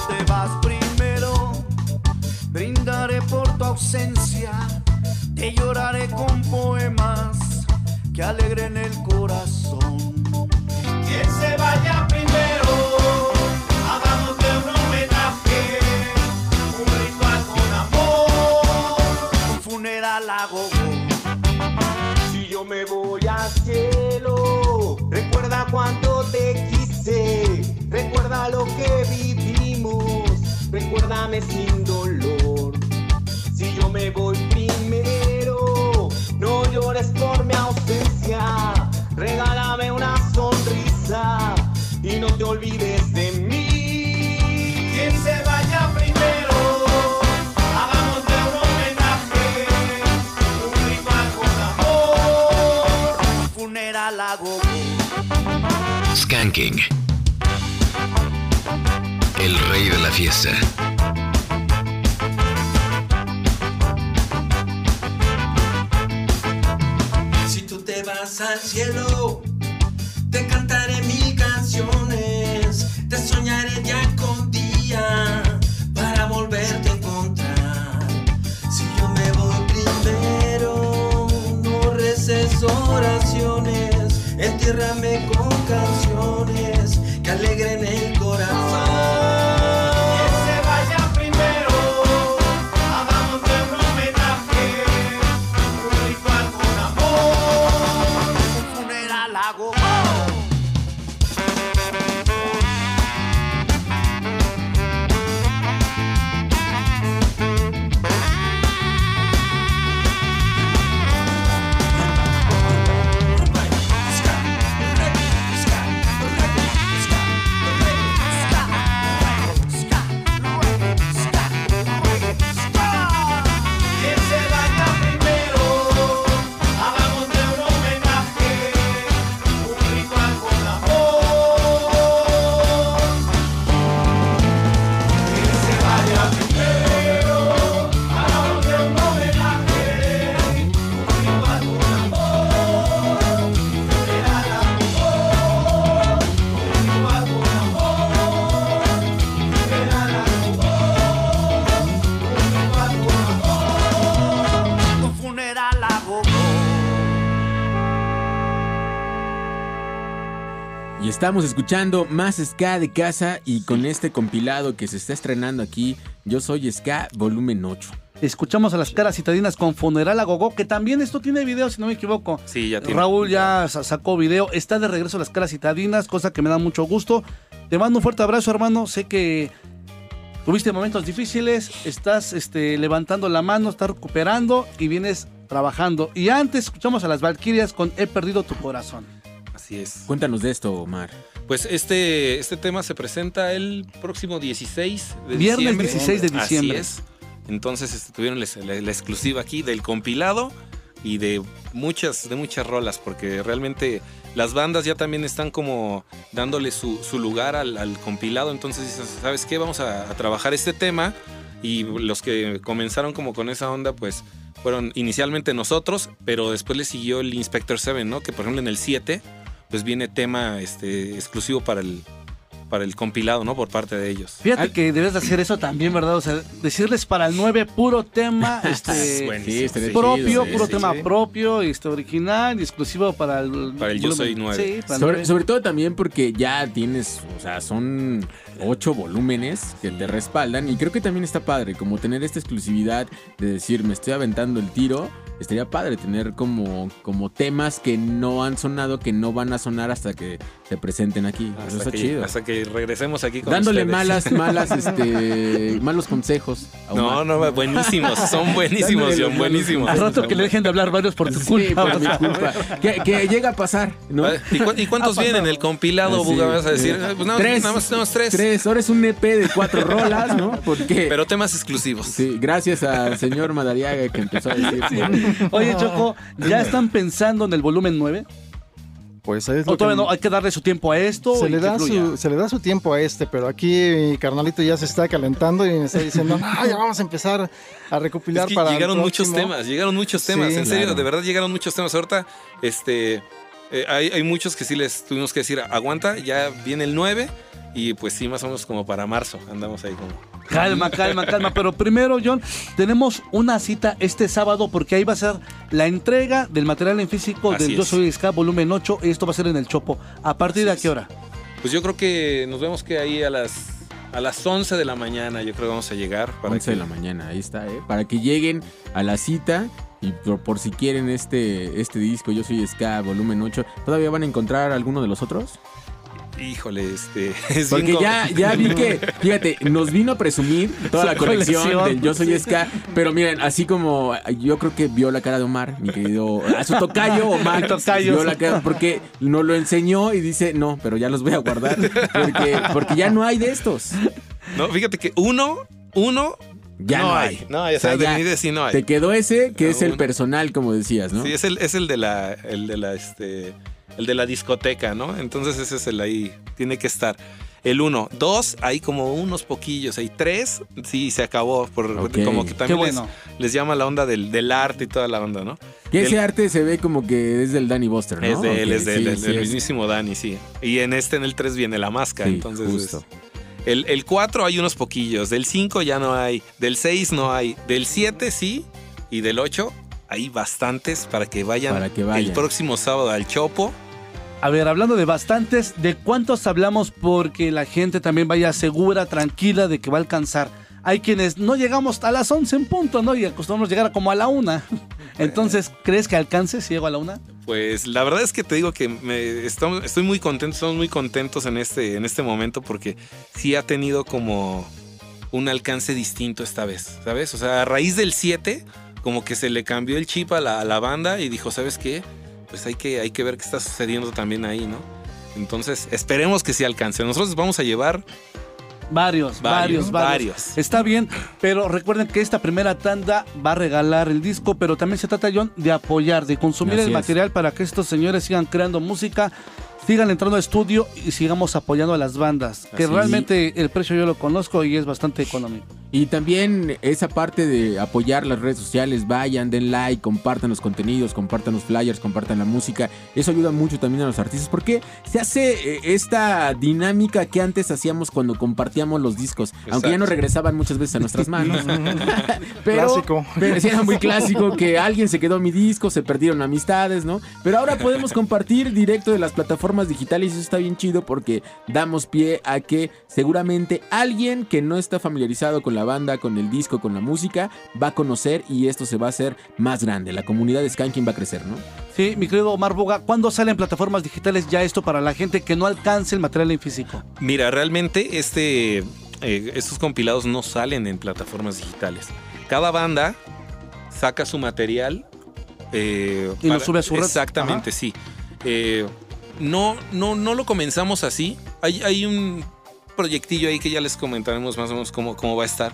estamos escuchando más Ska de casa y con este compilado que se está estrenando aquí, Yo Soy Ska Volumen 8. Escuchamos a las caras citadinas con Funeral a Gogo, que también esto tiene video, si no me equivoco. Sí, ya tiene. Raúl ya sa- sacó video, está de regreso a las caras citadinas, cosa que me da mucho gusto. Te mando un fuerte abrazo, hermano. Sé que tuviste momentos difíciles, estás este, levantando la mano, estás recuperando y vienes trabajando. Y antes escuchamos a las Valquirias con He perdido tu corazón. Así es. Cuéntanos de esto, Omar. Pues este, este tema se presenta el próximo 16 de Viernes diciembre. 16 de diciembre. Así es. Entonces este, tuvieron la, la exclusiva aquí del compilado y de muchas, de muchas rolas, porque realmente las bandas ya también están como dándole su, su lugar al, al compilado. Entonces dices, ¿sabes qué? Vamos a, a trabajar este tema. Y los que comenzaron como con esa onda, pues fueron inicialmente nosotros, pero después le siguió el Inspector 7, ¿no? Que por ejemplo en el 7, pues viene tema este, exclusivo para el, para el compilado, ¿no? Por parte de ellos. Fíjate que debes de hacer eso también, ¿verdad? O sea, decirles para el 9 puro tema este, Sí, estaría propio, sí, puro sí, tema sí. propio, este, original exclusivo para el... Para el Yo Soy 9. Sí, para Sobre, 9. sobre todo también porque ya tienes, o sea, son ocho volúmenes que te respaldan y creo que también está padre, como tener esta exclusividad de decir, me estoy aventando el tiro, estaría padre tener como, como temas que no han sonado, que no van a sonar hasta que se presenten aquí. Eso Hasta está que, chido. hasta que regresemos aquí con Dándole ustedes. malas, malas, este, malos consejos. No, Omar. no, buenísimos, son buenísimos, los buenísimos. Al rato que le dejen de hablar varios por tu Sí, culpa. por mi culpa. Que, que llega a pasar, ¿no? ¿Y, cu- y cuántos Ha vienen? El compilado, Buga, vas a decir. eh, Ah, Pues nada, tres. nada más tenemos tres. Tres, ahora es un EP de cuatro rolas, ¿no? Porque Pero temas exclusivos. Sí, gracias al señor Madariaga que empezó a decir. Oye, Choco, ¿ya están pensando en el volumen 9? Pues es ¿O lo que no? ¿Hay que darle su tiempo a esto? se le, da su, se le da su tiempo a este, pero aquí mi carnalito ya se está calentando y me está diciendo, no, ya vamos a empezar a recopilar Es que para el llegaron muchos próximo". temas, llegaron muchos temas, Sí, en serio, claro. de verdad llegaron muchos temas. Ahorita, este, eh, hay, hay muchos que sí les tuvimos que decir, aguanta, ya viene el 9 y pues sí, más o menos como para marzo, andamos ahí como... Calma, calma, calma. Pero primero, John, tenemos una cita este sábado porque ahí va a ser la entrega del material en físico Así del Yo. Soy Ska volumen 8 y esto va a ser en el Chopo. ¿A partir de a qué hora? Pues yo creo que nos vemos que ahí a las, a las 11 de la mañana, yo creo que vamos a llegar. Para 11 de la mañana, ahí está, ¿eh? Para que lleguen a la cita y por, por si quieren este, este disco, Yo Soy Ska, volumen 8, ¿todavía van a encontrar alguno de los otros? Híjole, este... es Porque bien ya, ya vi que, fíjate, nos vino a presumir toda la colección colección. del Yo Soy Ska, pero miren, así como yo creo que vio la cara de Omar, mi querido, a su tocayo Omar, tocayo. vio la cara, porque nos lo enseñó y dice, no, pero ya los voy a guardar, porque, porque ya no hay de estos. No, fíjate que uno, uno... Ya no, hay. No, O ya sea, sabes, ya de mí de sí no hay. Te quedó ese que es el personal, como decías, ¿no? Sí, es el, es el de la, el de la, este, el de la discoteca, ¿no? Entonces ese es el ahí, tiene que estar. El uno, dos, hay como unos poquillos, hay tres, sí, se acabó, por, como que también les, llama la onda del, del arte y toda la onda, ¿no? Que ese El- arte se ve como que es del Danny Buster, ¿no? es de él, es de sí, del- sí, es- mismísimo Dani, sí. Y en este, en el 3 viene la máscara, Sí, entonces... justo. es- el, el 4 hay unos poquillos, del 5 ya no hay, del 6 no hay, del 7 sí, y del 8 hay bastantes para que vayan, Para que vayan. el próximo sábado al Chopo. A ver, hablando de bastantes, ¿de cuántos hablamos porque la gente también vaya segura, tranquila de que va a alcanzar? Hay quienes no llegamos a las 11 en punto, ¿no? Y acostumbramos llegar como a la una. Entonces, ¿crees que alcance si llego a la una? Pues la verdad es que te digo que me, estamos- estoy muy contento, estamos muy contentos en este, en este momento porque sí ha tenido como un alcance distinto esta vez, ¿sabes? O sea, a raíz del 7, como que se le cambió el chip a la, a la banda y dijo, ¿sabes qué? Pues hay que, hay que ver qué está sucediendo también ahí, ¿no? Entonces, esperemos que sí alcance. Nosotros vamos a llevar Varios, varios, Varios, varios. Está bien, pero recuerden que esta primera tanda va a regalar el disco, pero también se trata, John, de apoyar, de consumir Así el es. material para que estos señores sigan creando música, sigan entrando al estudio y sigamos apoyando a las bandas. Que Así. realmente el precio yo lo conozco y es bastante económico. Y también esa parte de apoyar las redes sociales, vayan, den like, compartan los contenidos, compartan los flyers, compartan la música. Eso ayuda mucho también a los artistas porque se hace eh, esta dinámica que antes hacíamos cuando compartíamos los discos, aunque ya no regresaban muchas veces a nuestras manos. pero, Clásico. Pero sí era muy clásico que alguien se quedó mi disco, se perdieron amistades, ¿no? Pero ahora podemos compartir directo de las plataformas digitales y eso está bien chido porque damos pie a que seguramente alguien que no está familiarizado con la banda, con el disco, con la música, va a conocer y esto se va a hacer más grande. La comunidad de Skanking va a crecer, ¿no? Sí, mi querido Omar Boga, ¿cuándo salen plataformas digitales ya esto para la gente que no alcance el material en físico? Mira, realmente este, eh, estos compilados no salen en plataformas digitales. Cada banda saca su material. eh, Y lo sube a su red. Exactamente, Ajá. sí. Eh, no, no, no lo comenzamos así. Hay, hay un proyectillo ahí que ya les comentaremos más o menos cómo, cómo va a estar.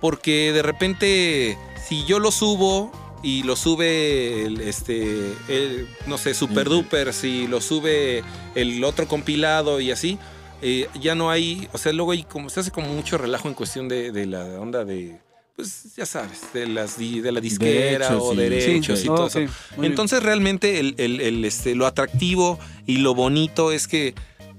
Porque de repente, si yo lo subo y lo sube el, este, el, no sé, Super Duper, si lo sube el otro compilado y así, eh, ya no hay, o sea, luego hay como, se hace como mucho relajo en cuestión de, de la onda de, pues ya sabes, de, las, de la disquera Derechos o derechos Sí, y todo eso. Entonces realmente el, el- el, este, lo atractivo y lo bonito es que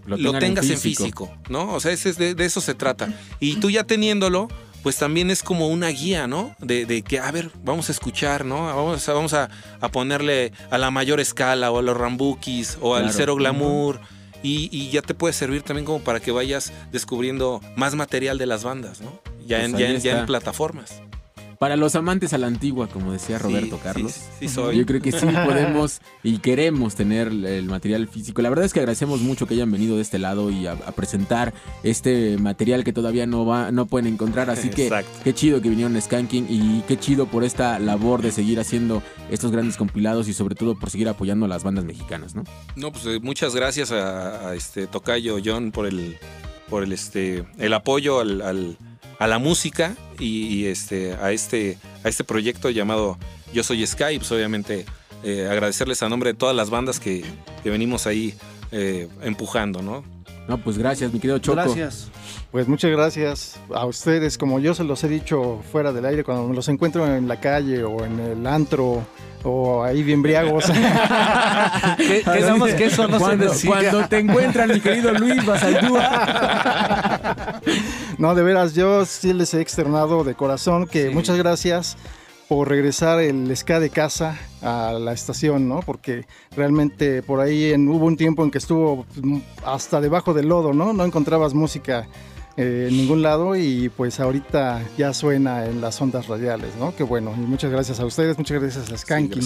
Lo lo, tengan en tengas en físico. ¿no? O sea, ese es de, de eso se trata. Y tú ya teniéndolo, pues también es como una guía, ¿no? De, de que, a ver, vamos a escuchar, ¿no? Vamos, a, vamos a, a ponerle a la mayor escala o a los rambukis o al cero glamour. Y, y ya te puede servir también como para que vayas descubriendo más material de las bandas, ¿no? Ya, Pues en, ya, en- ya en plataformas. Para los amantes a la antigua, como decía Roberto sí, Carlos. sí, sí soy. Yo creo que sí podemos y queremos tener el material físico. La verdad es que agradecemos mucho que hayan venido de este lado y a, a presentar este material que todavía no va, no pueden encontrar. Así que Exacto. qué chido que vinieron Skanking y qué chido por esta labor de seguir haciendo estos grandes compilados y sobre todo por seguir apoyando a las bandas mexicanas, ¿no? No, pues eh, muchas gracias a, a este Tocayo John por el por el este el apoyo al, al- a la música y, y, este a este a este proyecto llamado Yo soy Sky. Pues obviamente eh, agradecerles a nombre de todas las bandas que, que venimos ahí eh, empujando, ¿no? No, pues gracias, mi querido Choco. Gracias. Pues muchas gracias a ustedes, como yo se los he dicho fuera del aire, cuando me los encuentro en la calle o en el antro o ahí bien briagos. Que- Quedamos que eso no cuando, se decía. cuando te encuentran, mi querido Luis Basaldúa. No, de veras, yo sí les he externado de corazón que muchas gracias por regresar el ska de casa a la estación, ¿no? Porque realmente por ahí en- hubo un tiempo en que estuvo mm, hasta debajo del lodo, ¿no? No encontrabas música eh, en ningún lado y pues ahorita ya suena en las ondas radiales, ¿no? Qué bueno. Y muchas gracias a ustedes, muchas gracias a Skanking.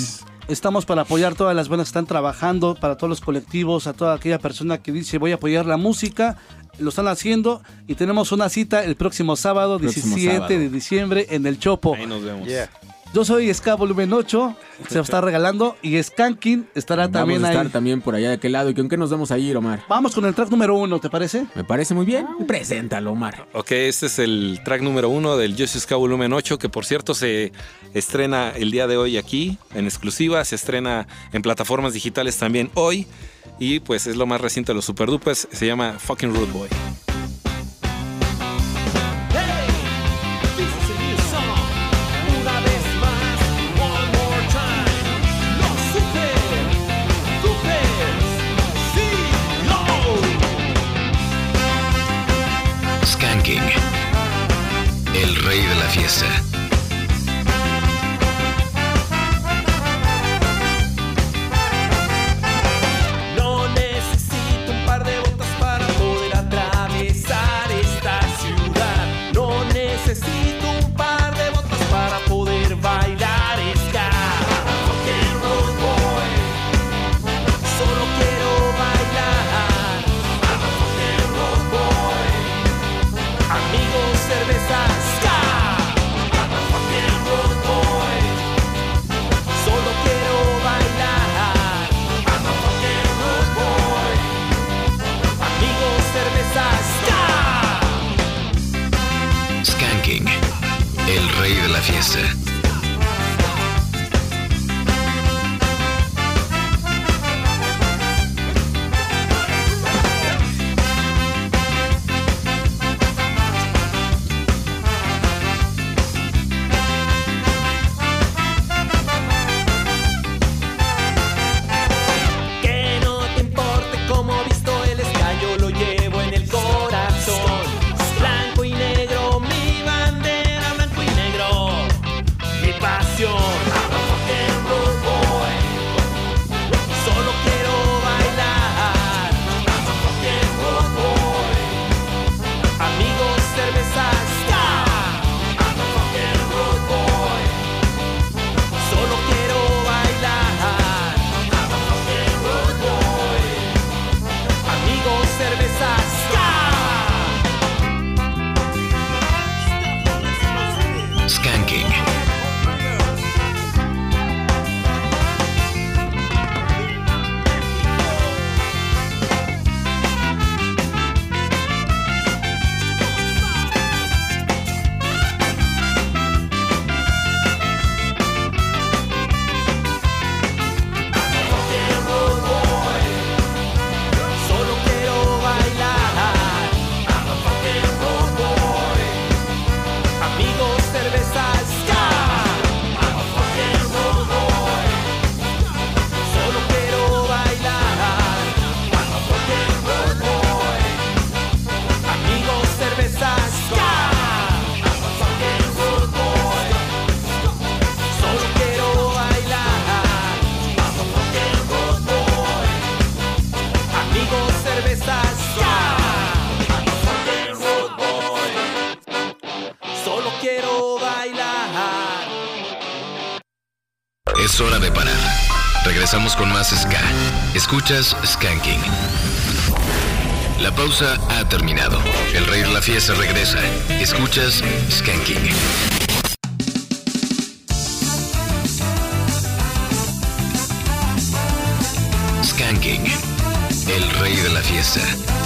Estamos para apoyar todas las bandas que están trabajando, para todos los colectivos, a toda aquella persona que dice voy a apoyar la música. Lo están haciendo y tenemos una cita el próximo sábado, Próximo 17 sábado. de diciembre, en el Chopo. Ahí nos vemos. Yo soy Ska Volumen 8, se está regalando y Skanking estará Vamos también a estar también por allá de aquel lado. ¿Y con qué nos vamos a ir, Omar? Vamos con el track número uno, ¿te parece? Me parece muy bien. Preséntalo, Omar. Ok, este es el track número uno del Just Ska Volumen 8, que por cierto se estrena el día de hoy aquí en exclusiva, se estrena en plataformas digitales también hoy y pues es lo más reciente de los Super Dupes, se llama Fucking Rude Boy. Escuchas Skanking. La pausa ha terminado. El rey de la fiesta regresa. Escuchas Skanking. Skanking. El rey de la fiesta.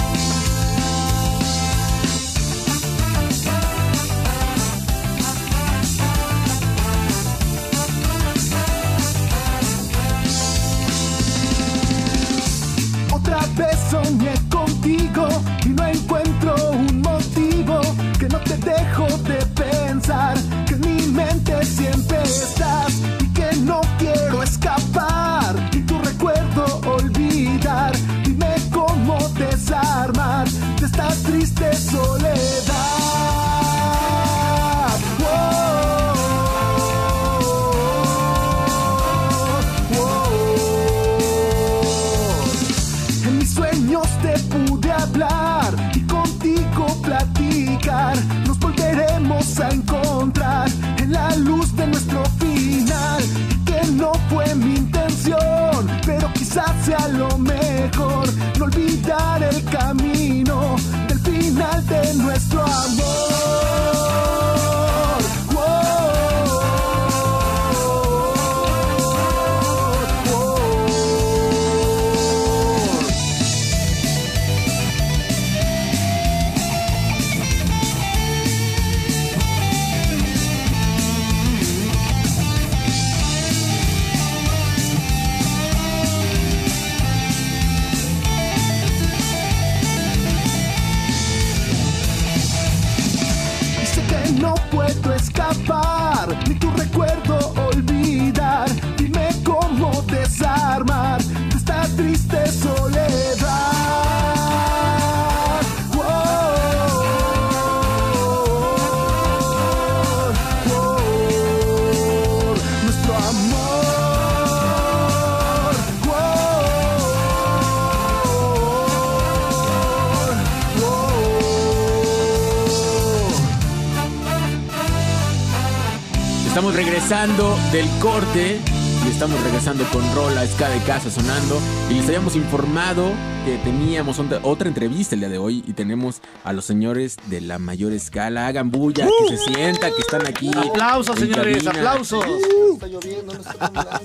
Del corte y estamos regresando con Rola Ska de casa sonando y les habíamos informado que teníamos otra, otra entrevista el día de hoy y tenemos a los señores de la mayor escala. Hagan bulla, que se sienta, que están aquí. Aplausos, señores, cabina. aplausos.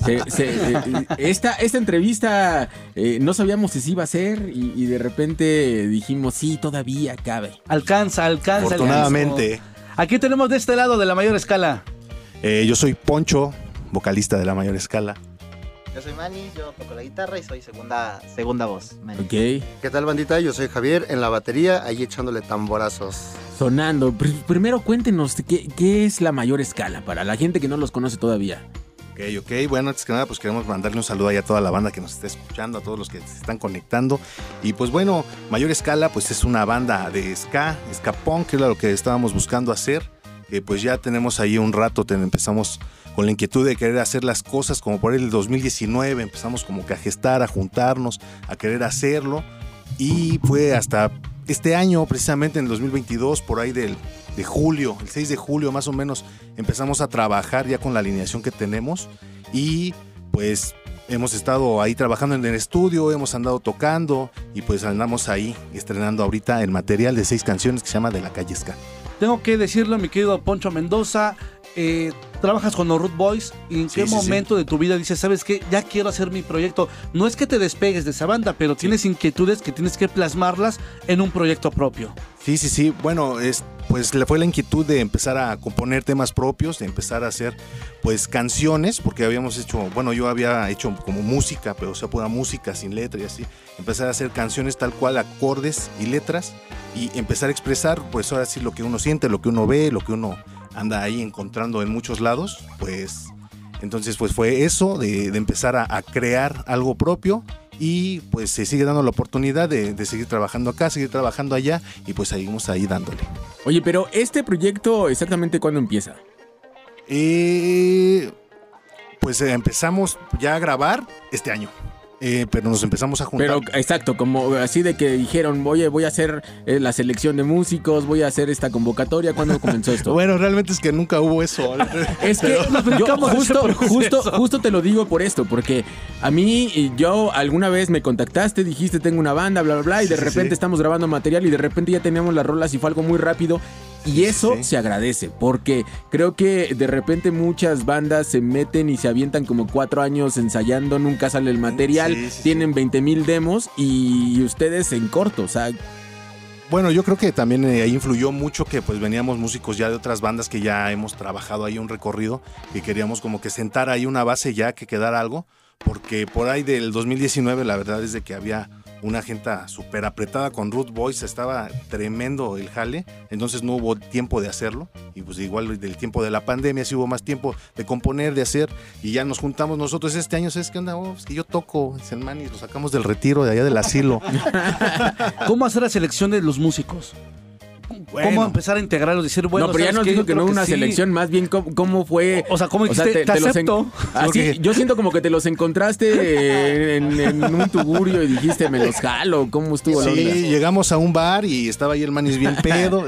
Se- se- eh, esta, esta entrevista eh, no sabíamos si se iba a hacer y, y de repente dijimos, sí, todavía cabe. Alcanza, alcanza. Afortunadamente. Aquí tenemos de este lado de la mayor escala. Eh, yo soy Poncho, vocalista de la mayor escala. Yo soy Manny, yo toco la guitarra y soy segunda, segunda voz. Manny. Ok. ¿Qué tal, bandita? Yo soy Javier en la batería, ahí echándole tamborazos. Sonando. Pr- primero cuéntenos ¿qué, qué es la mayor escala para la gente que no los conoce todavía. Ok, ok. Bueno, antes que nada, pues queremos mandarle un saludo ahí a toda la banda que nos está escuchando, a todos los que se están conectando. Y pues bueno, Mayor Escala, pues es una banda de ska, ska punk, que era lo que estábamos buscando hacer. Pues ya tenemos ahí un rato, te- empezamos con la inquietud de querer hacer las cosas como por el 2019, empezamos como que a gestar, a juntarnos, a querer hacerlo. Y fue hasta este año, precisamente en el 2022, por ahí del, de julio, el 6 de julio más o menos, empezamos a trabajar ya con la alineación que tenemos y pues hemos estado ahí trabajando en el estudio, hemos andado tocando y pues andamos ahí estrenando ahorita el material de seis canciones que se llama De la Calle Ska. Tengo que decirlo, mi querido Poncho Mendoza. Eh, trabajas con los Root Boys y en Sí, qué sí, momento de tu vida dices, sabes qué, ya quiero hacer mi proyecto. No es que te despegues de esa banda, pero tienes inquietudes que tienes que plasmarlas en un proyecto propio. Sí, sí, sí. Bueno, es, pues le fue la inquietud de empezar a componer temas propios, de empezar a hacer pues canciones, porque habíamos hecho, bueno, yo había hecho como música, pero o sea, pura música sin letra y así. Empezar a hacer canciones tal cual, acordes y letras, y empezar a expresar, pues ahora sí, lo que uno siente, lo que uno ve, lo que uno anda ahí encontrando en muchos lados, pues entonces pues fue eso, de, de empezar a, a crear algo propio y pues se sigue dando la oportunidad de, de seguir trabajando acá, seguir trabajando allá y pues seguimos ahí dándole. Oye, pero este proyecto, exactamente cuándo empieza? Eh, pues empezamos ya a grabar este año, Eh, pero nos empezamos a juntar. Pero exacto, como así de que dijeron, oye, voy a hacer eh, la selección de músicos, voy a hacer esta convocatoria. ¿Cuándo comenzó esto? bueno, realmente es que nunca hubo eso. Es que Pero- yo justo, justo, justo te lo digo por esto, porque a mí y yo alguna vez me contactaste, dijiste tengo una banda, bla, bla, bla, y de Sí, repente sí. estamos grabando material y de repente ya teníamos las rolas y fue algo muy rápido. Y eso se agradece, porque creo que de repente muchas bandas se meten y se avientan como cuatro años ensayando, nunca sale el material, Sí, sí, tienen 20 mil demos y ustedes en corto, o sea, Bueno, yo creo que también eh, ahí influyó mucho que pues veníamos músicos ya de otras bandas que ya hemos trabajado ahí un recorrido y queríamos como que sentar ahí una base ya que quedara algo, porque por ahí del 2019 la verdad es de que había una gente súper apretada con Root Boys, estaba tremendo el jale, entonces no hubo tiempo de hacerlo y pues igual del tiempo de la pandemia sí hubo más tiempo de componer, de hacer y ya nos juntamos nosotros este año, ¿sabes qué onda? Oh, es que yo toco, dicen, man, y lo sacamos del retiro de allá del asilo. ¿Cómo hacer la selección de los músicos? ¿Cómo empezar a integrarlos? Decir, bueno, no, pero ya ¿sabes nos dijo que no una sí. selección, más bien cómo, cómo fue. O sea, ¿cómo dijiste? Te los acepto. Así, yo siento como que te los encontraste en, en un tugurio y dijiste, me los jalo. ¿Cómo estuvo la Sí, onda? llegamos a un bar y estaba ahí el manis bien pedo.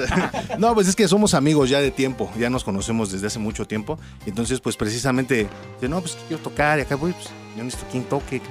no, pues es que somos amigos ya de tiempo, ya nos conocemos desde hace mucho tiempo. Entonces, pues precisamente, de, no, pues quiero tocar y acá voy, pues yo necesito quien toque,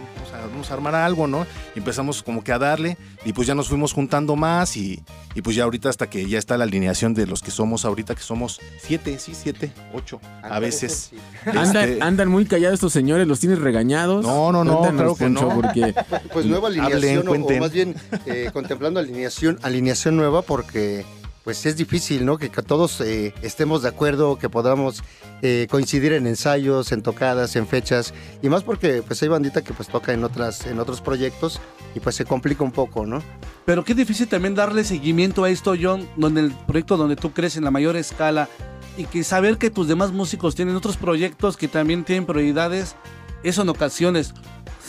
vamos a, armar algo, ¿no? Y empezamos como que a darle y pues ya nos fuimos juntando más y, y pues ya ahorita hasta que ya está la alineación de los que somos ahorita, que somos siete, sí, siete, ocho, a veces. Andan, Este, andan muy callados estos señores, los tienes regañados. No, no, no, claro que no. Porque Pues nueva Hablen, alineación, o- más bien eh, contemplando alineación, alineación nueva porque pues es difícil, ¿no? Que, todos eh, estemos de acuerdo, que podamos eh, coincidir en ensayos, en tocadas, en fechas, y más porque pues hay bandita que pues toca en otras, en otros proyectos y pues se complica un poco, ¿no? Pero qué difícil también darle seguimiento a esto, John, donde el proyecto donde tú crees en la mayor escala y que saber que tus demás músicos tienen otros proyectos que también tienen prioridades, eso en ocasiones,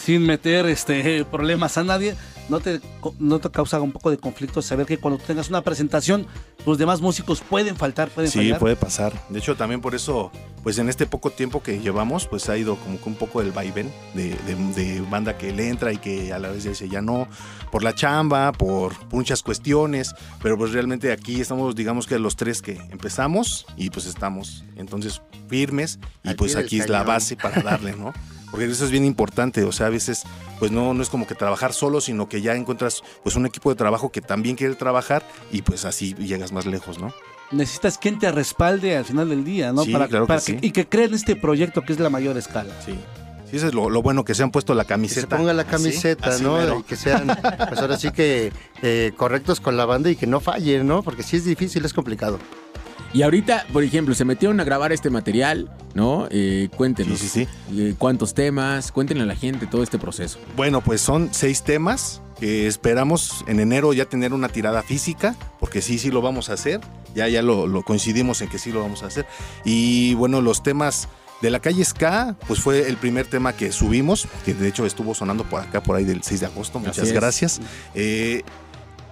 sin meter este problemas a nadie, no te, no te causa un poco de conflicto saber que cuando tengas una presentación, tus demás músicos pueden faltar, pueden Sí, fallar. puede pasar. De hecho, también por eso, pues en este poco tiempo que llevamos, pues ha ido como que un poco el vaivén de, de- de banda que le entra y que a la vez dice ya no, por la chamba, por, por muchas cuestiones, pero pues realmente aquí estamos, digamos que los tres que empezamos y pues estamos. Entonces, firmes y Al pues aquí es la base para darle, ¿no? Porque eso es bien importante, o sea, a veces pues no, no es como que trabajar solo, sino que ya encuentras pues un equipo de trabajo que también quiere trabajar y pues así llegas más lejos, ¿no? Necesitas quien te respalde al final del día, ¿no? Sí, claro que sí. Y que creen este proyecto que es la mayor escala. Sí. Sí, eso es lo, lo bueno que se han puesto la Que camiseta. se ponga la así, camiseta, así ¿no? Y que sean, pues ahora sí que eh, correctos con la banda y que no fallen, ¿no? Porque sí es difícil, es complicado. Y ahorita, por ejemplo, se metieron a grabar este material, ¿no? Eh, cuéntenos. Sí, sí, eh, ¿Cuántos temas? Cuéntenle a la gente todo este proceso. Bueno, pues son seis temas que esperamos en enero ya tener una tirada física, porque sí, sí lo vamos a hacer. Ya, ya lo, lo coincidimos en que sí lo vamos a hacer. Y bueno, los temas de la calle Ska, pues fue el primer tema que subimos, que de hecho estuvo sonando por acá, por ahí del 6 de agosto. Muchas gracias. Eh,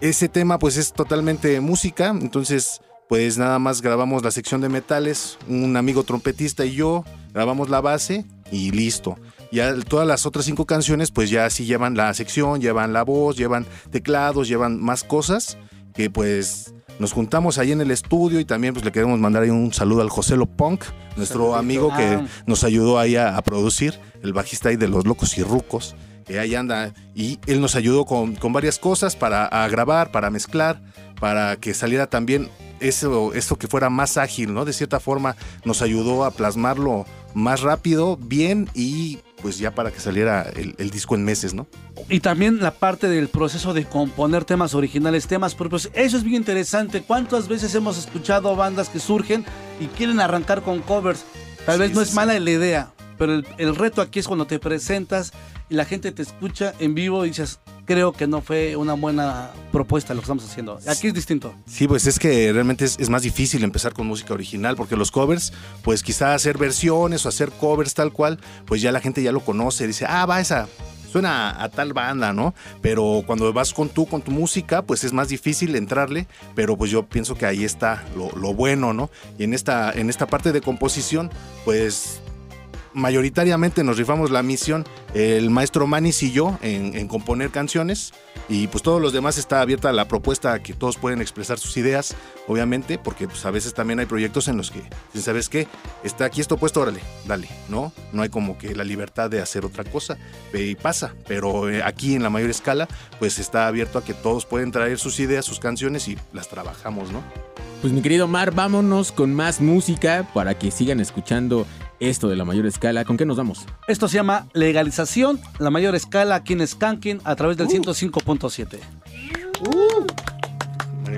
ese tema pues es totalmente música, entonces pues nada más grabamos la sección de metales, un amigo trompetista y yo, grabamos la base y listo. Ya todas las otras cinco canciones pues ya sí llevan la sección, llevan la voz, llevan teclados, llevan más cosas que pues nos juntamos ahí en el estudio y también pues le queremos mandar ahí un saludo al José Lo Punk, nuestro amigo que Ah. nos ayudó ahí a, a producir, el bajista ahí de Los Locos y Rucos, que ahí anda. Y él nos ayudó con, con varias cosas para a grabar, para mezclar, para que saliera también eso, eso que fuera más ágil, ¿no? De cierta forma nos ayudó a plasmarlo más rápido, bien y pues ya para que saliera el, el disco en meses, ¿no? Y también la parte del proceso de componer temas originales, temas propios. Eso es bien interesante. ¿Cuántas veces hemos escuchado bandas que surgen y quieren arrancar con covers? Tal vez no es mala la idea, pero el, reto aquí es cuando te presentas y la gente te escucha en vivo y dices, creo que no fue una buena propuesta lo que estamos haciendo. Aquí es distinto. Sí, pues es que realmente es, más difícil empezar con música original porque los covers, pues quizá hacer versiones o hacer covers tal cual, pues ya la gente ya lo conoce, dice, ah, va esa, suena a, a tal banda, ¿no? Pero cuando vas con tú, con tu música, pues es más difícil entrarle, pero pues yo pienso que ahí está lo, lo bueno, ¿no? Y en esta, en esta parte de composición, pues mayoritariamente nos rifamos la misión el maestro Manis y yo en, componer canciones. Y pues todos los demás está abierta la propuesta a que todos pueden expresar sus ideas obviamente porque pues a veces también hay proyectos en los que si sabes qué está aquí esto puesto órale dale no no hay como que la libertad de hacer otra cosa eh, y pasa. Pero eh, aquí en la mayor escala pues está abierto a que todos pueden traer sus ideas sus canciones y las trabajamos no Pues mi querido Mar, vámonos con más música para que sigan escuchando esto de la mayor escala. ¿Con qué nos vamos? Esto se llama legalización, la mayor escala aquí en Skanking a través del 105.7. Hay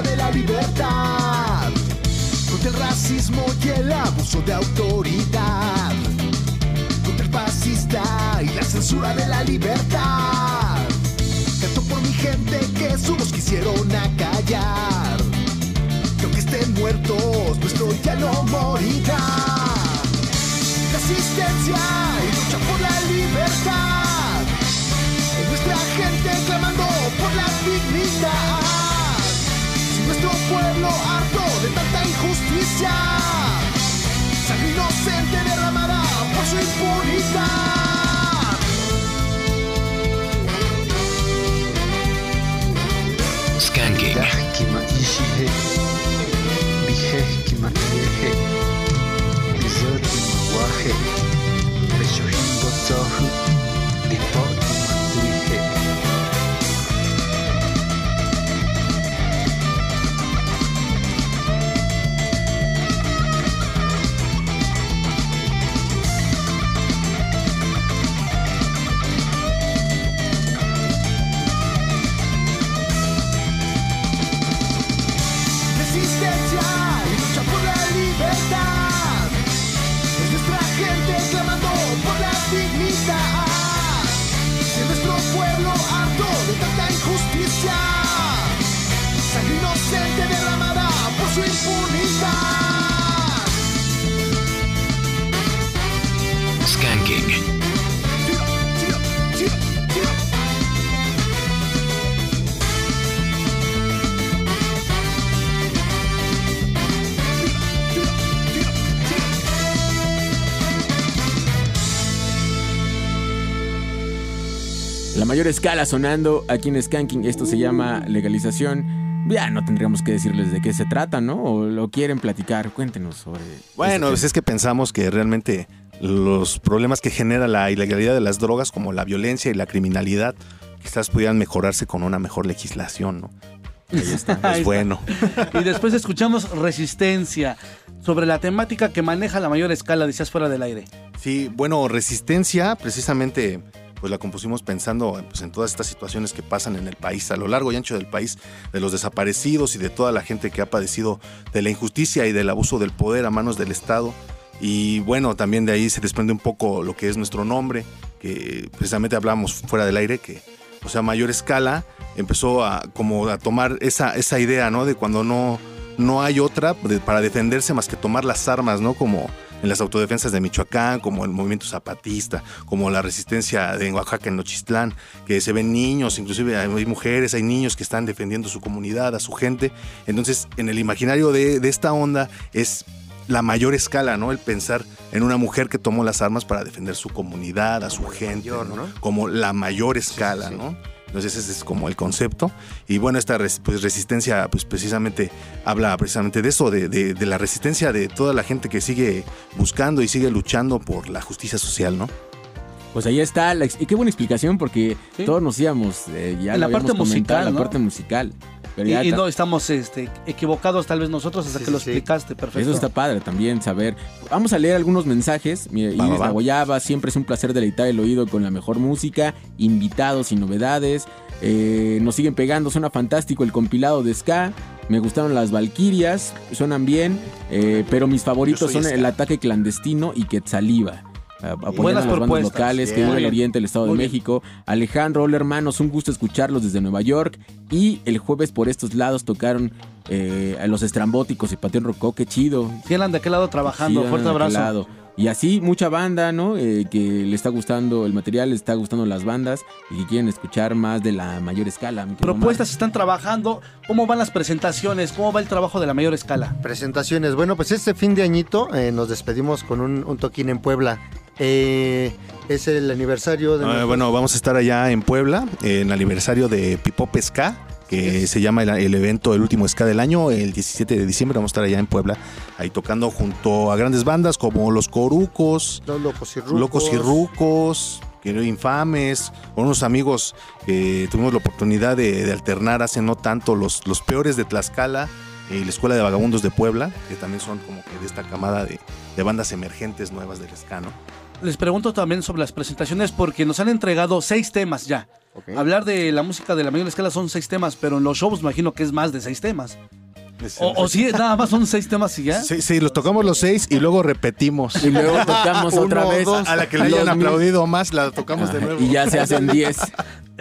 De la libertad, contra el racismo y el abuso de autoridad, contra el fascista y la censura de la libertad. Canto por mi gente que voz quisieron acallar. Que aunque estén muertos, nuestro ya no morirá. Resistencia y Hey, Biheki mayor escala sonando aquí en Skanking. Esto se llama legalización. Ya no tendríamos que decirles de qué se trata, ¿no? O lo quieren platicar. Cuéntenos sobre. Bueno, pues es que pensamos que realmente los problemas que genera la ilegalidad de las drogas, como la violencia y la criminalidad, quizás pudieran mejorarse con una mejor legislación, ¿no? Ahí está, Ahí es está. bueno. Y después escuchamos Resistencia sobre la temática que maneja la mayor escala, decías fuera del aire. Sí, bueno, Resistencia, precisamente, pues la compusimos pensando pues, en todas estas situaciones que pasan en el país, a lo largo y ancho del país, de los desaparecidos y de toda la gente que ha padecido de la injusticia y del abuso del poder a manos del Estado. Y bueno, también de ahí se desprende un poco lo que es nuestro nombre, que precisamente hablamos fuera del aire, que, o sea, a mayor escala, empezó a como a tomar esa, esa idea, ¿no? De cuando no, no hay otra para defenderse más que tomar las armas, ¿no? Como en las autodefensas de Michoacán, como el movimiento zapatista, como la resistencia de Oaxaca en Nochistlán, que se ven niños, inclusive hay mujeres, hay niños que están defendiendo su comunidad, a su gente. Entonces, en el imaginario de, de esta onda es la mayor escala, ¿no? El pensar en una mujer que tomó las armas para defender su comunidad, a su gente, ¿no? Como la mayor escala, ¿no? Entonces ese es como el concepto. Y bueno, esta pues, resistencia pues precisamente habla precisamente de eso, de- de la resistencia de toda la gente que sigue buscando y sigue luchando por la justicia social, ¿no? Pues ahí está, la y qué buena explicación porque todos nos íbamos, eh, ya En la parte habíamos comentado, musical, la parte musical. Pero Y, ya y ta- no estamos este, equivocados tal vez nosotros hasta que lo explicaste, perfecto. Eso está padre también saber. Vamos a leer algunos mensajes. Mira, Va, Iris va, va. Nagoyaba, siempre es un placer deleitar el oído con la mejor música, invitados y novedades. Eh, nos siguen pegando, suena fantástico el compilado de Ska. Me gustaron las Valquirias, suenan bien, eh, pero mis favoritos son ska. El ataque clandestino y Quetzaliba. A- Apoyando Buenas a las bandas propuestas. locales que Bien. vive Muy el oriente del Estado Muy de bien. México. Alejandro, hola hermanos, un gusto escucharlos desde Nueva York. Y el jueves por estos lados tocaron eh, a los estrambóticos y Panteón Rocó, qué chido. Sí, andan de aquel lado trabajando. Sí, Fuerte abrazo. lado. Y así mucha banda, ¿no? Eh, que le está gustando el material, le está gustando las bandas y que quieren escuchar más de la mayor escala. Propuestas están trabajando. ¿Cómo van las presentaciones? ¿Cómo va el trabajo de la mayor escala? Presentaciones. Bueno, pues este fin de añito eh, nos despedimos con un, un toquín en Puebla. Eh, es el aniversario de... Ah, bueno, vamos a estar allá en Puebla, en el aniversario de Pipop Ska, que se llama el, el evento El Último Ska del Año, el 17 de diciembre vamos a estar allá en Puebla, ahí tocando junto a grandes bandas como Los Corucos, Los Locos y Rucos. Locos y Rucos, Infames, con unos amigos que tuvimos la oportunidad de, de alternar hace no tanto, los, los peores de Tlaxcala y la Escuela de Vagabundos de Puebla, que también son como que de esta camada de, de bandas emergentes nuevas del ska, ¿no? Les pregunto también sobre las presentaciones porque nos han entregado seis temas ya. Hablar de la música de la mayor escala son seis temas, pero en los shows imagino que es más de seis temas. O, o sí, nada más son seis temas y ya. Sí, sí, los tocamos los seis y luego repetimos. Y luego tocamos otra vez. dos, a la que le hayan aplaudido más, la tocamos de nuevo. y ya se hacen 10. Eh,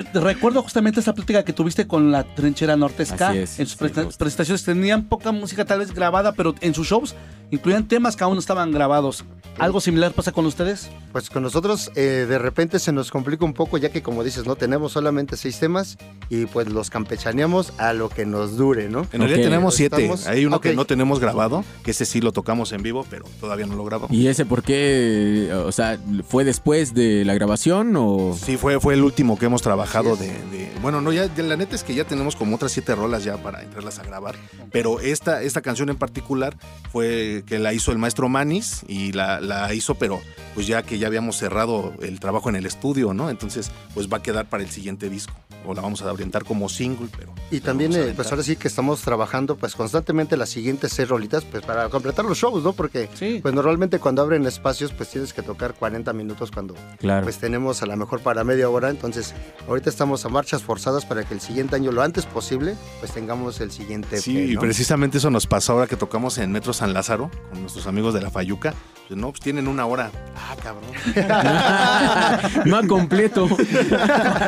Recuerdo justamente esta plática que tuviste con la trinchera norte ska. Así es, en sus presta- presentaciones tenían poca música tal vez grabada, pero en sus shows incluían temas que aún no estaban grabados. ¿Algo similar pasa con ustedes? Pues con nosotros eh, de repente se nos complica un poco ya que como dices, no tenemos solamente seis temas y pues los campechaneamos a lo que nos dure, ¿no? En realidad tenemos siete. Estamos- Hay uno Ok. que no tenemos grabado, que ese sí lo tocamos en vivo, pero todavía no lo grabamos. ¿Y ese por qué? O sea, ¿fue después de la grabación o...? Sí, fue, fue el último que hemos trabajado de, de- Bueno, no, ya ya la neta es que ya tenemos como otras siete rolas ya para entrarlas a grabar. Pero esta, esta canción en particular fue que la hizo el maestro Manis y la, la hizo, pero pues ya que ya habíamos cerrado el trabajo en el estudio, ¿no? Entonces, pues va a quedar para el siguiente disco. O la vamos a orientar como single, pero. Y también, eh, pues ahora sí que estamos trabajando pues constantemente las siguientes seis rolitas pues para completar los shows, ¿no? Porque pues normalmente cuando abren espacios pues tienes que tocar 40 minutos cuando Claro. pues tenemos a lo mejor para media hora. Entonces ahorita estamos a marchas forzadas para que el siguiente año, lo antes posible, pues tengamos el siguiente Sí, EP, y precisamente eso nos pasó ahora que tocamos en Metro San Lázaro con nuestros amigos de la Fayuca. Pues, no, pues tienen una hora. Ah, cabrón. no completo.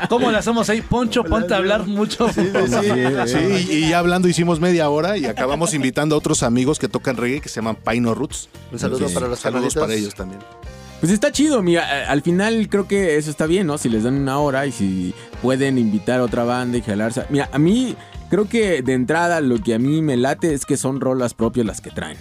¿Cómo le hacemos ahí? Poncho, ponte a hablar mucho. Sí, sí, y, y ya hablando hicimos media hora y acabamos invitando a otros amigos que tocan reggae que se llaman Paino Roots. Un saludo para los Saludos para ellos también. Pues está chido, mira, al final creo que eso está bien, ¿no? Si les dan una hora y si pueden invitar a otra banda y jalarse. Mira, a mí creo que de entrada lo que a mí me late es que son rolas propias las que traen.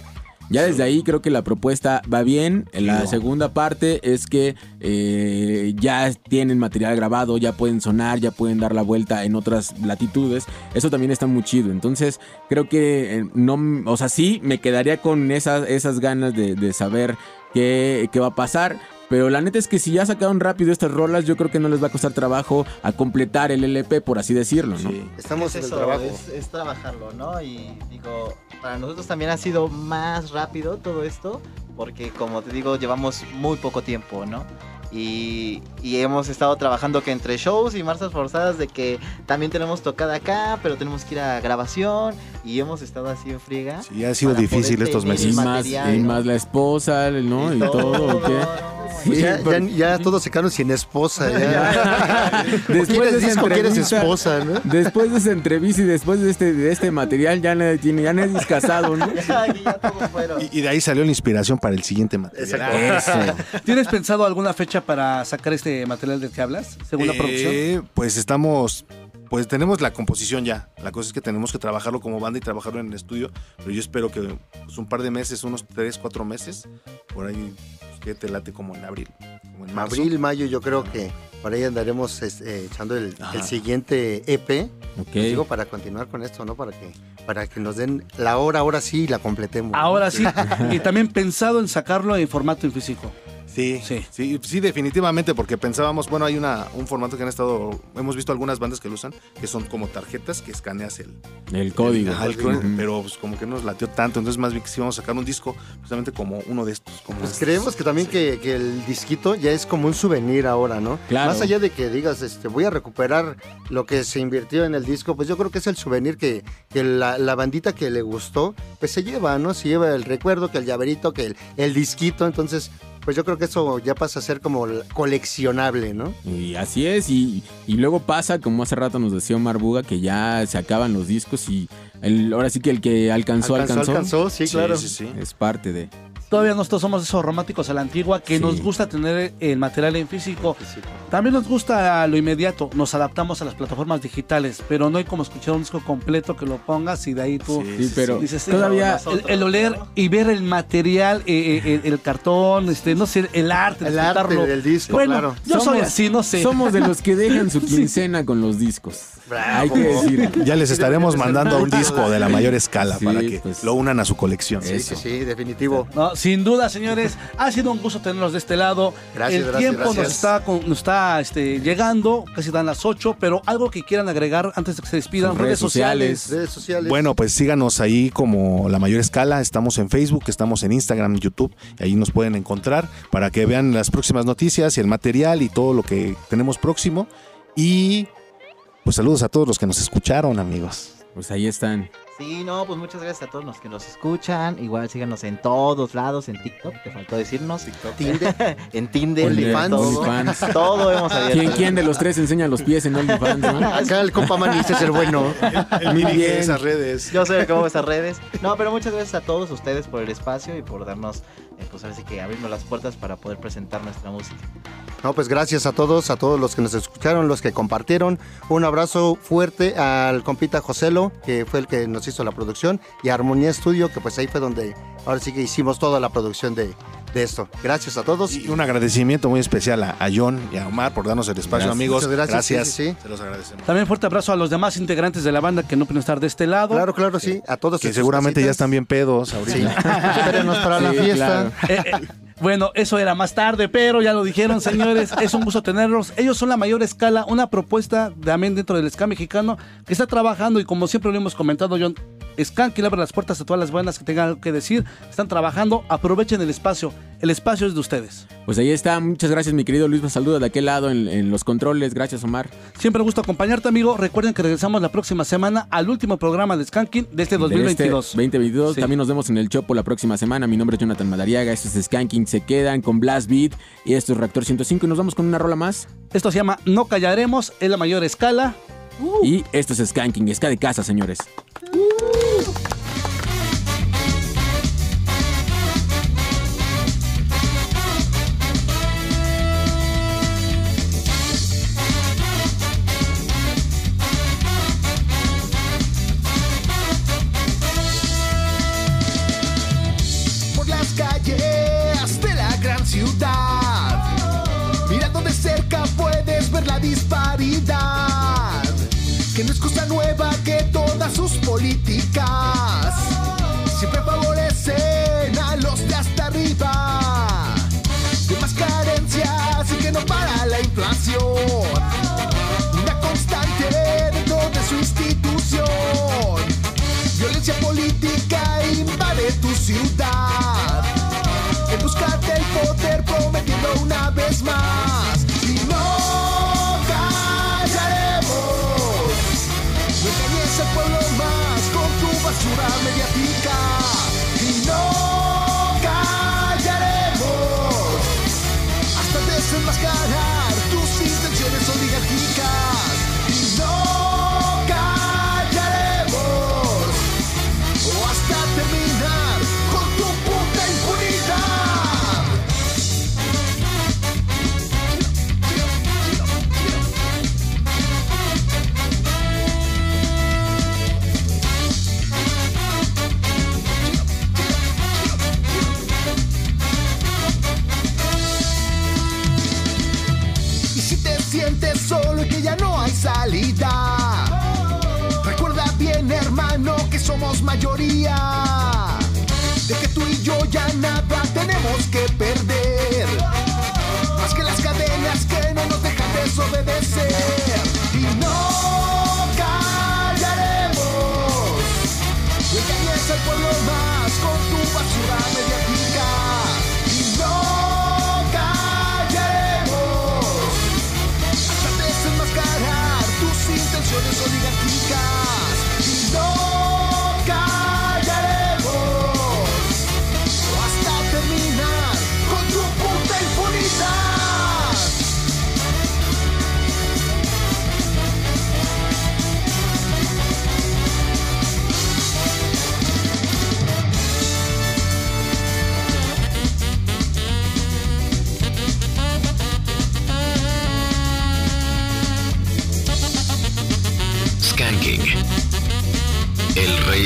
Ya desde ahí creo que la propuesta va bien. En la segunda parte es que eh, ya tienen material grabado, ya pueden sonar, ya pueden dar la vuelta en otras latitudes. Eso también está muy chido. Entonces creo que eh, no, o sea, sí me quedaría con esas, esas ganas de, de saber qué, qué va a pasar. Pero la neta es que si ya sacaron rápido estas rolas, yo creo que no les va a costar trabajo a completar el LP, por así decirlo, ¿no? Estamos es en el eso, trabajo. Es, es trabajarlo, ¿no? Y digo, para nosotros también ha sido más rápido todo esto, porque como te digo, llevamos muy poco tiempo, ¿no? Y, y hemos estado trabajando que entre shows y marchas forzadas de que también tenemos tocada acá, pero tenemos que ir a grabación y hemos estado así en friega. Sí, ha sido difícil estos meses. Y más, y ¿no? más la esposa, ¿no? Y, todo, ¿o qué? Pues ya, Sí, ya- pero- ya todos se quedaron sin esposa. Ya. Después de ¿Quieres esa disco? ¿Quieres entrevista- esposa? ¿no? Después de esa entrevista y después de este, de este material, ya tiene, ya nadie es casado, ¿no? Y, y de ahí salió la inspiración para el siguiente material. ¿Tienes pensado alguna fecha para sacar este material del que hablas? Segunda Eh, producción. Pues estamos, pues tenemos la composición ya. La cosa es que tenemos que trabajarlo como banda y trabajarlo en el estudio. Pero yo espero que pues, un par de meses, unos tres, cuatro meses, por ahí, pues, que te late como en abril. Como en marzo. Abril, mayo, yo creo que por ahí andaremos este, echando el, el siguiente EP. Ok. Les digo para continuar con esto, ¿no? Para que, para que nos den la hora, ahora sí, y la completemos. Ahora sí. y también pensado en sacarlo en formato en físico. Sí, sí, sí, definitivamente, porque pensábamos, bueno, hay una, un formato que han estado, hemos visto algunas bandas que lo usan, que son como tarjetas que escaneas el, El código. el código, pero pues como que nos latió tanto, entonces más bien que sí vamos a sacar un disco, justamente como uno de estos. Como Pues estos. creemos que también que, que el disquito ya es como un souvenir ahora, ¿no? Claro. Más allá de que digas, este, voy a recuperar lo que se invirtió en el disco, pues yo creo que es el souvenir que, que la, la bandita que le gustó, pues se lleva, ¿no? Se lleva el recuerdo, que el llaverito, que el, el disquito, entonces, pues yo creo que eso ya pasa a ser como coleccionable, ¿no? Y así es, y, y luego pasa, como hace rato nos decía Omar Buga, que ya se acaban los discos y el, ahora sí que el que alcanzó, Alcanzó, alcanzó. alcanzó, sí, claro. Es parte de... Todavía nosotros somos esos románticos a la antigua que Sí. nos gusta tener el material en físico. También nos gusta lo inmediato, nos adaptamos a las plataformas digitales, pero no hay como escuchar un disco completo que lo pongas y de ahí tú Sí, pero dices, todavía- el, el oler y ver el material, eh, eh, el, el cartón, este, no sé, el arte, El arte del disco, Bueno, claro. yo soy así, no sé. Somos de los que dejan su quincena con los discos. Hay que decir. Ya les estaremos mandando un disco de la mayor escala Sí, para que pues. lo unan a su colección. Sí, sí, sí, definitivo. No, sin duda, señores, ha sido un gusto tenerlos de este lado. Gracias, el gracias, tiempo nos gracias. está, con- nos está este, llegando, casi dan las 8, pero algo que quieran agregar antes de que se despidan, Sus redes, redes sociales. sociales. Redes sociales. Bueno, pues síganos ahí como La Mayor Escala. Estamos en Facebook, estamos en Instagram, YouTube. Y ahí nos pueden encontrar para que vean las próximas noticias y el material y todo lo que tenemos próximo. Y pues saludos a todos los que nos escucharon, amigos. Pues ahí están. Sí, no, pues muchas gracias a todos los que nos escuchan. Igual síganos en todos lados, en TikTok, te faltó decirnos. Tinder. en Tinder, OnlyFans. en todo. OnlyFans. todo hemos abierto. ¿Quién, ¿Quién de los tres enseña los pies en OnlyFans? no? Acá el compa Manny dice ser bueno. Muy bien. esas redes. Yo sé cómo esas redes. No, pero muchas gracias a todos ustedes por el espacio y por darnos, pues ahora sí que abrirnos las puertas para poder presentar nuestra música. No, pues gracias a todos, a todos los que nos escucharon, los que compartieron. Un abrazo fuerte al compita Joselo, que fue el que nos hizo la producción, y a Armonía Studio, que pues ahí fue donde ahora sí que hicimos toda la producción de, de esto. Gracias a todos. Y un agradecimiento muy especial a, a John y a Omar por darnos el espacio, Gracias. amigos. Muchas gracias, Gracias. sí, sí, sí. Se los agradecemos. También fuerte abrazo a los demás integrantes de la banda que no pueden estar de este lado. Claro, claro, sí. A todos. Que seguramente ya están bien pedos ahorita. Sí. Espérenos para la fiesta. claro. Eh, eh, bueno, eso era más tarde, pero ya lo dijeron, señores. Es un gusto tenerlos. Ellos son la mayor escala, una propuesta también dentro del ska mexicano que está trabajando y como siempre lo hemos comentado, John, Le abre las puertas a todas las bandas que tengan algo que decir. Están trabajando, aprovechen el espacio. El espacio es de ustedes. Pues ahí está. Muchas gracias, mi querido Luis. Me saluda de aquel lado en, en los controles. Gracias, Omar. Siempre un gusto acompañarte, amigo. Recuerden que regresamos la próxima semana al último programa de Skanking de este De este 2022. 2022. Sí. También nos vemos en el Chopo la próxima semana. Mi nombre es Jonathan Madariaga. Esto es Skanking. Se quedan con Blast Beat. Y esto es Reactor 105. Y nos vamos con una rola más. Esto se llama No Callaremos, es la mayor escala. Y esto es Skanking. Ska de casa, señores. por sus políticas siempre favorecen a los de hasta arriba. De más carencias y que no para la inflación. Una constante dentro de su institución. Violencia política invade tu ciudad. En busca del poder prometiendo una vez más. Mayoría. De que tú y yo ya nada tenemos que perder. Más que las cadenas que no nos dejan desobedecer.